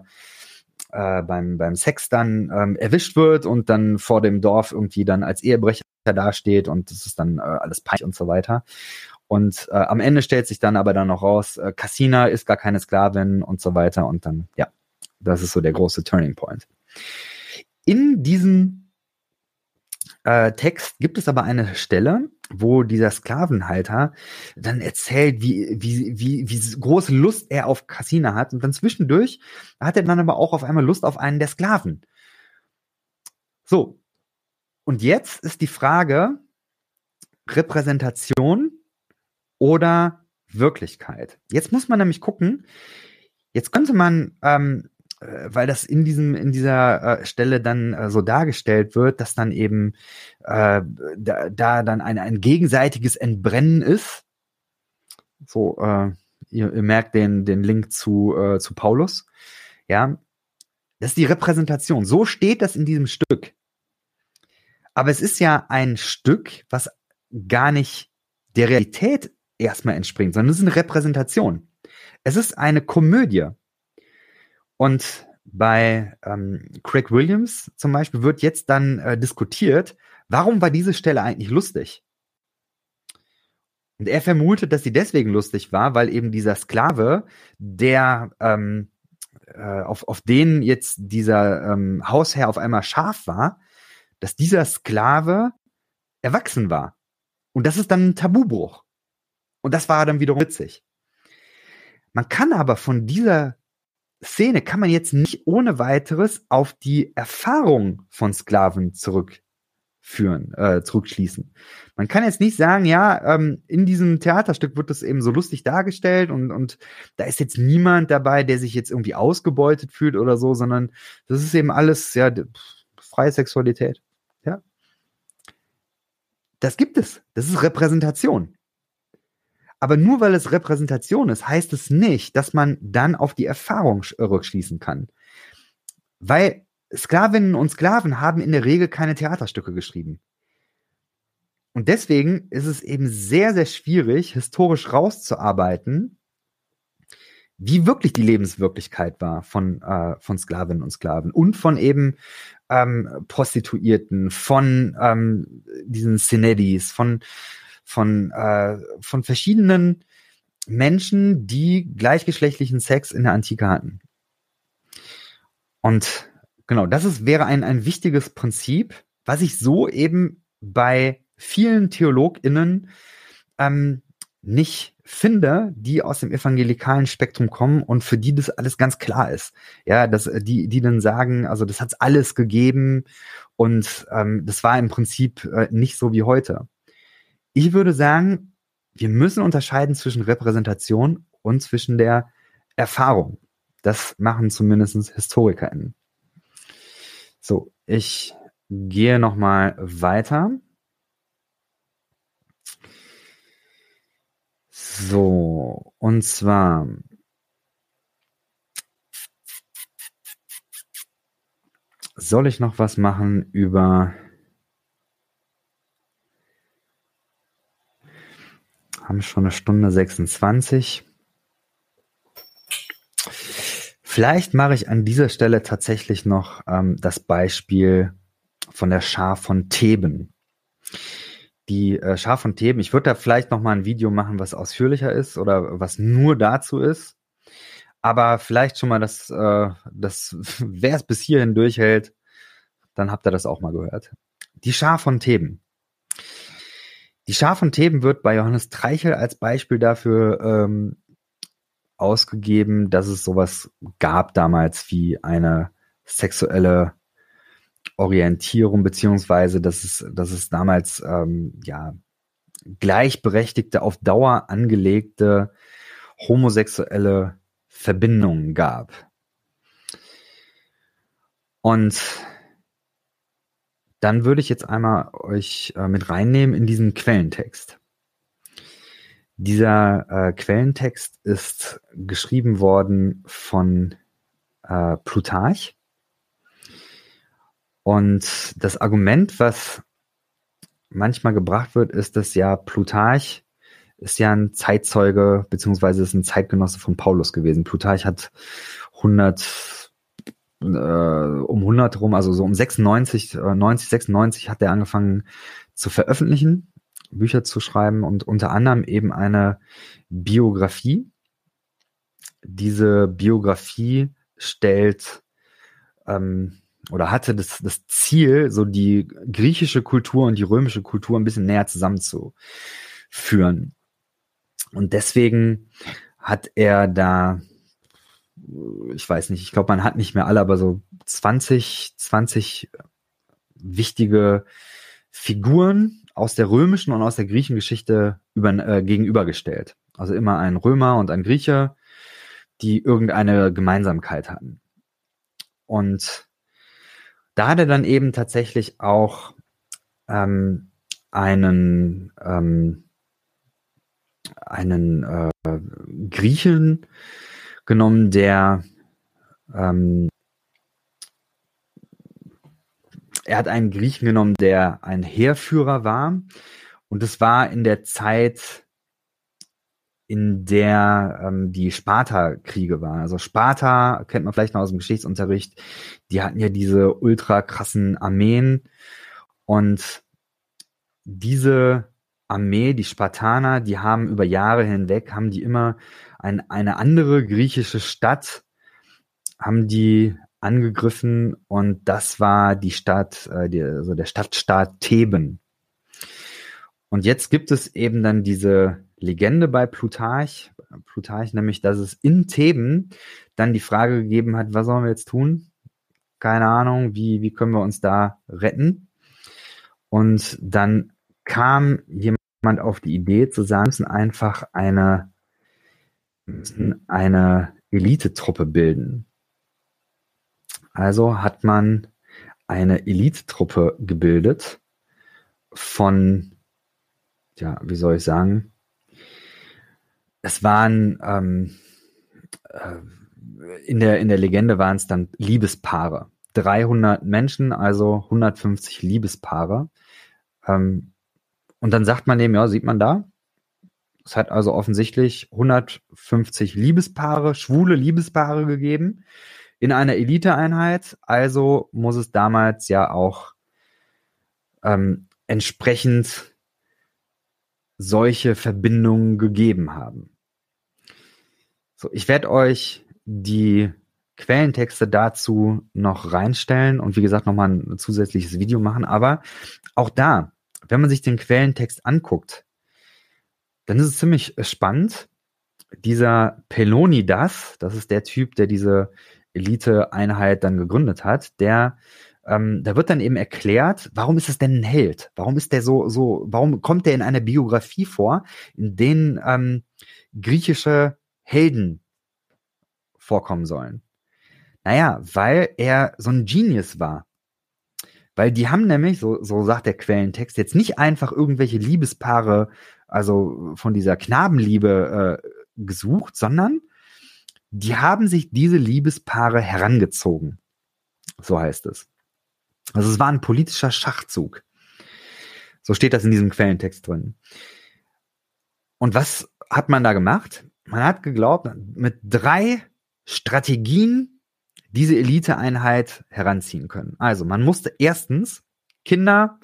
[SPEAKER 1] äh, beim beim Sex dann ähm, erwischt wird und dann vor dem Dorf irgendwie dann als Ehebrecher dasteht und das ist dann äh, alles peinlich und so weiter. Und äh, am Ende stellt sich dann aber dann noch raus, äh, Cassina ist gar keine Sklavin und so weiter. Und dann, ja, das ist so der große Turning Point. In diesem äh, Text gibt es aber eine Stelle, wo dieser Sklavenhalter dann erzählt, wie, wie, wie, wie große Lust er auf Cassina hat. Und dann zwischendurch hat er dann aber auch auf einmal Lust auf einen der Sklaven. So. Und jetzt ist die Frage, Repräsentation oder Wirklichkeit. Jetzt muss man nämlich gucken, jetzt könnte man, ähm, äh, weil das in diesem, in dieser äh, Stelle dann äh, so dargestellt wird, dass dann eben äh, da, da dann ein, ein gegenseitiges Entbrennen ist. So, äh, ihr, ihr merkt den, den Link zu, äh, zu Paulus. Ja, das ist die Repräsentation. So steht das in diesem Stück. Aber es ist ja ein Stück, was gar nicht der Realität erstmal entspringt, sondern es ist eine Repräsentation. Es ist eine Komödie. Und bei ähm, Craig Williams zum Beispiel wird jetzt dann äh, diskutiert, warum war diese Stelle eigentlich lustig? Und er vermutet, dass sie deswegen lustig war, weil eben dieser Sklave, der ähm, äh, auf, auf den jetzt dieser ähm, Hausherr auf einmal scharf war, dass dieser Sklave erwachsen war. Und das ist dann ein Tabubruch. Und das war dann wiederum witzig. Man kann aber von dieser Szene kann man jetzt nicht ohne weiteres auf die Erfahrung von Sklaven zurückführen. äh, zurückschließen. Man kann jetzt nicht sagen, ja, ähm, in diesem Theaterstück wird das eben so lustig dargestellt und, und da ist jetzt niemand dabei, der sich jetzt irgendwie ausgebeutet fühlt oder so, sondern das ist eben alles, ja, freie Sexualität. Ja. Das gibt es. Das ist Repräsentation. Aber nur weil es Repräsentation ist, heißt es nicht, dass man dann auf die Erfahrung rückschließen kann. Weil Sklavinnen und Sklaven haben in der Regel keine Theaterstücke geschrieben. Und deswegen ist es eben sehr, sehr schwierig, historisch rauszuarbeiten, wie wirklich die Lebenswirklichkeit war von, äh, von Sklavinnen und Sklaven und von eben ähm, Prostituierten, von ähm, diesen Synedis, von von, äh, von verschiedenen Menschen, die gleichgeschlechtlichen Sex in der Antike hatten. Und genau, das ist, wäre ein, ein wichtiges Prinzip, was ich so eben bei vielen TheologInnen ähm, nicht finde, die aus dem evangelikalen Spektrum kommen und für die das alles ganz klar ist. Ja, dass die, die dann sagen, also das hat's alles gegeben und ähm, das war im Prinzip äh, nicht so wie heute. Ich würde sagen, wir müssen unterscheiden zwischen Repräsentation und zwischen der Erfahrung. Das machen zumindest HistorikerInnen. So, ich gehe nochmal weiter. So, und zwar soll ich noch was machen über haben schon eine Stunde 26. Vielleicht mache ich an dieser Stelle tatsächlich noch ähm, das Beispiel von der Schar von Theben. Die äh, Schar von Theben, ich würde da vielleicht noch mal ein Video machen, was ausführlicher ist oder was nur dazu ist. Aber vielleicht schon mal das, äh, das wer es bis hierhin durchhält, dann habt ihr das auch mal gehört. Die Schar von Theben. Die Schar von Theben wird bei Johannes Treichel als Beispiel dafür ähm, ausgegeben, dass es sowas gab damals wie eine sexuelle Orientierung, beziehungsweise dass es, dass es damals ähm, ja gleichberechtigte, auf Dauer angelegte homosexuelle Verbindungen gab. Und dann würde ich jetzt einmal euch äh, mit reinnehmen in diesen Quellentext. Dieser äh, Quellentext ist geschrieben worden von äh, Plutarch. Und das Argument, was manchmal gebracht wird, ist, dass ja Plutarch ist ja ein Zeitzeuge, beziehungsweise ist ein Zeitgenosse von Paulus gewesen. Plutarch hat 100 äh, um 100 rum, also so um 96, äh, 90, 96 hat er angefangen zu veröffentlichen, Bücher zu schreiben und unter anderem eben eine Biografie. Diese Biografie stellt ähm, oder hatte das, das Ziel, so die griechische Kultur und die römische Kultur ein bisschen näher zusammenzuführen. Und deswegen hat er da ich weiß nicht, ich glaube, man hat nicht mehr alle, aber so 20, 20 wichtige Figuren aus der römischen und aus der griechischen Geschichte über, äh, gegenübergestellt. Also immer ein Römer und ein Grieche, die irgendeine Gemeinsamkeit hatten. Und da hat er dann eben tatsächlich auch ähm, einen, ähm, einen äh, Griechen genommen, der ähm, er hat einen Griechen genommen, der ein Heerführer war. Und es war in der Zeit, in der ähm, die Sparta-Kriege waren. Also Sparta kennt man vielleicht noch aus dem Geschichtsunterricht. Die hatten ja diese ultra krassen Armeen. Und diese Armee, die Spartaner, die haben über Jahre hinweg, haben die immer ein, eine andere griechische Stadt haben die angegriffen und das war die Stadt, äh, die, also der Stadtstaat Theben. Und jetzt gibt es eben dann diese Legende bei Plutarch, Plutarch nämlich, dass es in Theben dann die Frage gegeben hat, was sollen wir jetzt tun? Keine Ahnung, wie, wie können wir uns da retten? Und dann kam jemand auf die Idee zu sagen, wir müssen einfach eine, müssen eine Elitetruppe bilden. Also hat man eine Elitetruppe gebildet von, ja, wie soll ich sagen, es waren ähm, äh, in der, in der Legende waren es dann Liebespaare. 300 Menschen, also 150 Liebespaare. Ähm, und dann sagt man dem, ja, sieht man da, es hat also offensichtlich 150 Liebespaare, schwule Liebespaare gegeben in einer Eliteeinheit. Also muss es damals ja auch ähm, entsprechend solche Verbindungen gegeben haben. So, ich werde euch die Quellentexte dazu noch reinstellen und wie gesagt nochmal ein zusätzliches Video machen. Aber auch da, wenn man sich den Quellentext anguckt, dann ist es ziemlich spannend. Dieser Pelonidas, das ist der Typ, der diese Elite-Einheit dann gegründet hat, der ähm, da wird dann eben erklärt, warum ist es denn ein Held? Warum ist der so, so, warum kommt der in einer Biografie vor, in denen ähm, griechische Helden vorkommen sollen? Naja, weil er so ein Genius war. Weil die haben nämlich, so, so sagt der Quellentext, jetzt nicht einfach irgendwelche Liebespaare, also von dieser Knabenliebe äh, gesucht, sondern die haben sich diese Liebespaare herangezogen. So heißt es. Also es war ein politischer Schachzug. So steht das in diesem Quellentext drin. Und was hat man da gemacht? Man hat geglaubt, mit drei Strategien diese Eliteeinheit heranziehen können. Also man musste erstens Kinder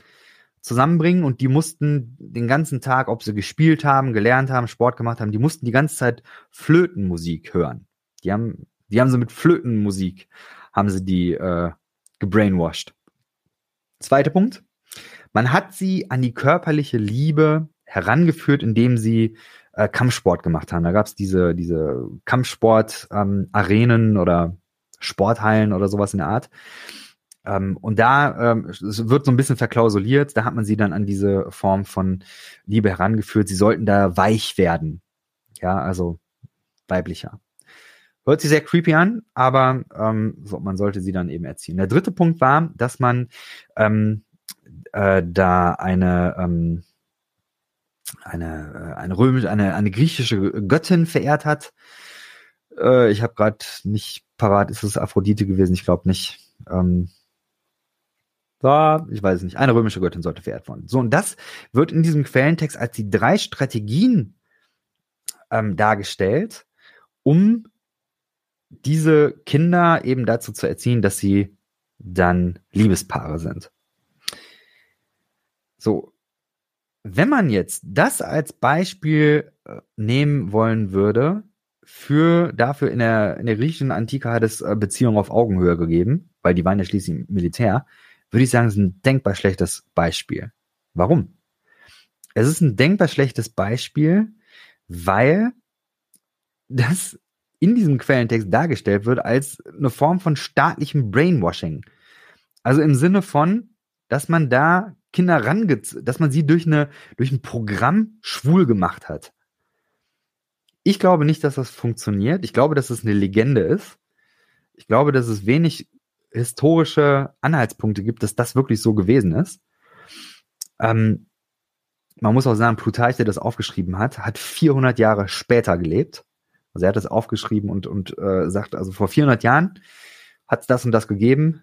[SPEAKER 1] zusammenbringen und die mussten den ganzen Tag, ob sie gespielt haben, gelernt haben, Sport gemacht haben, die mussten die ganze Zeit Flötenmusik hören. Die haben, die haben sie mit Flötenmusik, haben sie die äh, gebrainwashed. Zweiter Punkt. Man hat sie an die körperliche Liebe herangeführt, indem sie äh, Kampfsport gemacht haben. Da gab es diese, diese Kampfsport-Arenen ähm, oder Sporthallen oder sowas in der Art. Ähm, und da ähm, wird so ein bisschen verklausuliert, da hat man sie dann an diese Form von Liebe herangeführt. Sie sollten da weich werden. Ja, also weiblicher. Hört sich sehr creepy an, aber ähm, so, man sollte sie dann eben erziehen. Der dritte Punkt war, dass man ähm, äh, da eine ähm, eine äh, eine römische eine eine griechische Göttin verehrt hat. Äh, ich habe gerade nicht parat. Ist es Aphrodite gewesen? Ich glaube nicht. Ähm, da, ich weiß es nicht. Eine römische Göttin sollte verehrt werden. So und das wird in diesem Quellentext als die drei Strategien ähm, dargestellt, um diese Kinder eben dazu zu erziehen, dass sie dann Liebespaare sind. So, wenn man jetzt das als Beispiel äh, nehmen wollen würde, für dafür in der, in der griechischen Antike hat es äh, Beziehungen auf Augenhöhe gegeben, weil die waren ja schließlich Militär, würde ich sagen, ist ein denkbar schlechtes Beispiel. Warum? Es ist ein denkbar schlechtes Beispiel, weil das in diesem Quellentext dargestellt wird als eine Form von staatlichem Brainwashing. Also im Sinne von, dass man da Kinder range, dass man sie durch eine, durch ein Programm schwul gemacht hat. Ich glaube nicht, dass das funktioniert. Ich glaube, dass es eine Legende ist. Ich glaube, dass es wenig historische Anhaltspunkte gibt, dass das wirklich so gewesen ist. Ähm, man muss auch sagen, Plutarch, der das aufgeschrieben hat, hat 400 Jahre später gelebt. Also er hat das aufgeschrieben und, und äh, sagt, also vor 400 Jahren hat es das und das gegeben.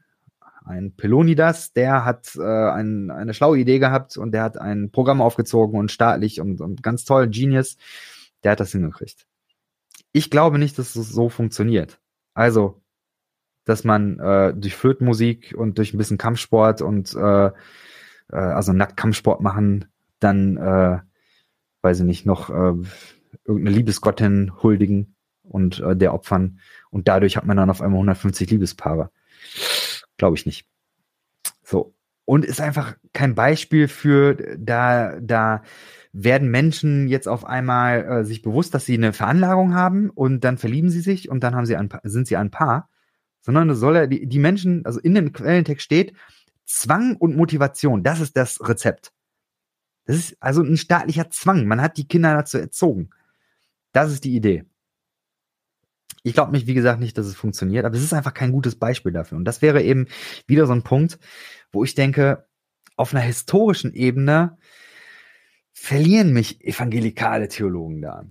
[SPEAKER 1] Ein Pelonidas, der hat äh, ein, eine schlaue Idee gehabt und der hat ein Programm aufgezogen und staatlich und, und ganz toll, Genius, der hat das hingekriegt. Ich glaube nicht, dass es so funktioniert. Also, dass man äh, durch Flötenmusik und durch ein bisschen Kampfsport und äh, äh, also nackt Kampfsport machen, dann, äh, weiß ich nicht, noch äh, irgendeine Liebesgottin huldigen und äh, der opfern. Und dadurch hat man dann auf einmal 150 Liebespaare. Glaube ich nicht. So. Und ist einfach kein Beispiel für, da, da werden Menschen jetzt auf einmal äh, sich bewusst, dass sie eine Veranlagung haben und dann verlieben sie sich und dann haben sie ein, sind sie ein Paar. Sondern es soll ja die, die Menschen, also in dem Quellentext steht, Zwang und Motivation, das ist das Rezept. Das ist also ein staatlicher Zwang. Man hat die Kinder dazu erzogen. Das ist die Idee. Ich glaube mich, wie gesagt, nicht, dass es funktioniert, aber es ist einfach kein gutes Beispiel dafür. Und das wäre eben wieder so ein Punkt, wo ich denke, auf einer historischen Ebene verlieren mich evangelikale Theologen da.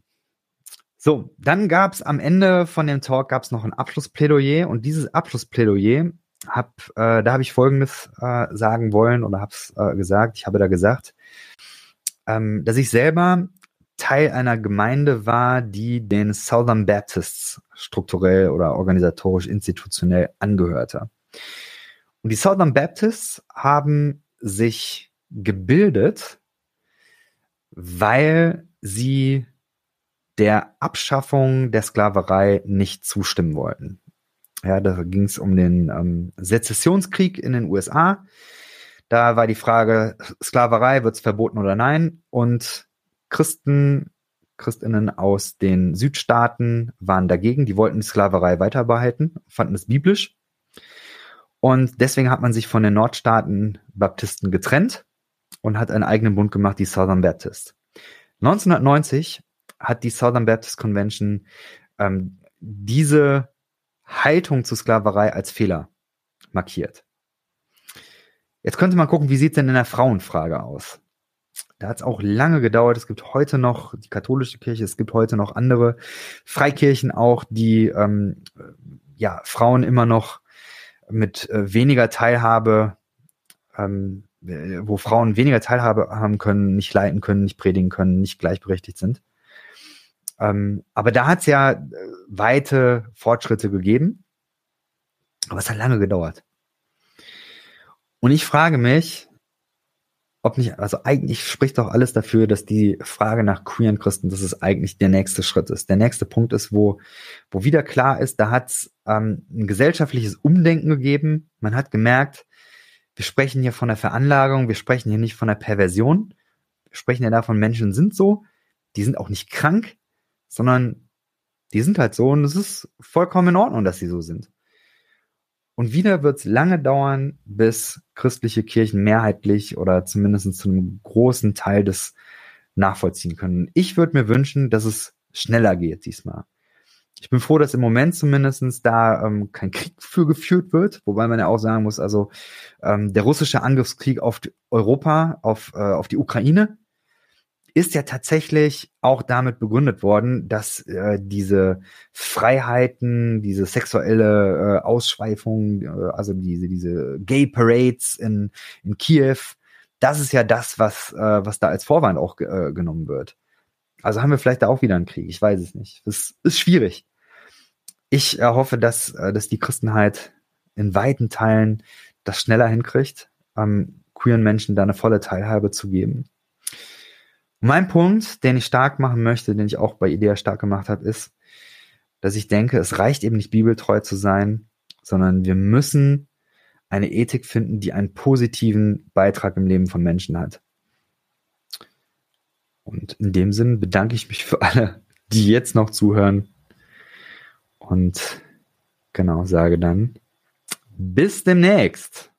[SPEAKER 1] So, dann gab es am Ende von dem Talk gab es noch ein Abschlussplädoyer und dieses Abschlussplädoyer hab, äh, da habe ich Folgendes äh, sagen wollen oder habe es äh, gesagt. Ich habe da gesagt, ähm, dass ich selber Teil einer Gemeinde war, die den Southern Baptists strukturell oder organisatorisch institutionell angehörte. Und die Southern Baptists haben sich gebildet, weil sie der Abschaffung der Sklaverei nicht zustimmen wollten. Ja, da ging es um den ähm, Sezessionskrieg in den USA. Da war die Frage, Sklaverei wird es verboten oder nein? Und Christen, Christinnen aus den Südstaaten waren dagegen, die wollten die Sklaverei weiter behalten, fanden es biblisch. Und deswegen hat man sich von den Nordstaaten Baptisten getrennt und hat einen eigenen Bund gemacht, die Southern Baptists. 1990 hat die Southern Baptist Convention ähm, diese Haltung zur Sklaverei als Fehler markiert. Jetzt könnte man gucken, wie sieht es denn in der Frauenfrage aus? Da hat es auch lange gedauert. Es gibt heute noch die katholische Kirche, es gibt heute noch andere Freikirchen auch, die ähm, ja Frauen immer noch mit äh, weniger Teilhabe, ähm, wo Frauen weniger Teilhabe haben können, nicht leiten können, nicht predigen können, nicht gleichberechtigt sind. Ähm, aber da hat es ja äh, weite Fortschritte gegeben. Aber es hat lange gedauert. Und ich frage mich, ob nicht, also eigentlich spricht doch alles dafür, dass die Frage nach queeren Christen, dass es eigentlich der nächste Schritt ist. Der nächste Punkt ist, wo, wo wieder klar ist, da hat es ähm, ein gesellschaftliches Umdenken gegeben. Man hat gemerkt, wir sprechen hier von der Veranlagung, wir sprechen hier nicht von der Perversion. Wir sprechen ja davon, Menschen sind so, die sind auch nicht krank, sondern die sind halt so und es ist vollkommen in Ordnung, dass sie so sind. Und wieder wird es lange dauern, bis christliche Kirchen mehrheitlich oder zumindest zu einem großen Teil des nachvollziehen können. Ich würde mir wünschen, dass es schneller geht diesmal. Ich bin froh, dass im Moment zumindest da ähm, kein Krieg für geführt wird, wobei man ja auch sagen muss, also ähm, der russische Angriffskrieg auf Europa, auf, äh, auf die Ukraine, ist ja tatsächlich auch damit begründet worden, dass äh, diese Freiheiten, diese sexuelle äh, Ausschweifung, äh, also diese, diese Gay Parades in, in Kiew, das ist ja das, was, äh, was da als Vorwand auch äh, genommen wird. Also haben wir vielleicht da auch wieder einen Krieg, ich weiß es nicht. Das ist schwierig. Ich äh, hoffe, dass, äh, dass die Christenheit in weiten Teilen das schneller hinkriegt, ähm, queeren Menschen da eine volle Teilhabe zu geben mein Punkt, den ich stark machen möchte, den ich auch bei Idea stark gemacht habe, ist, dass ich denke, es reicht eben nicht bibeltreu zu sein, sondern wir müssen eine Ethik finden, die einen positiven Beitrag im Leben von Menschen hat. Und in dem Sinn bedanke ich mich für alle, die jetzt noch zuhören. Und genau, sage dann, bis demnächst.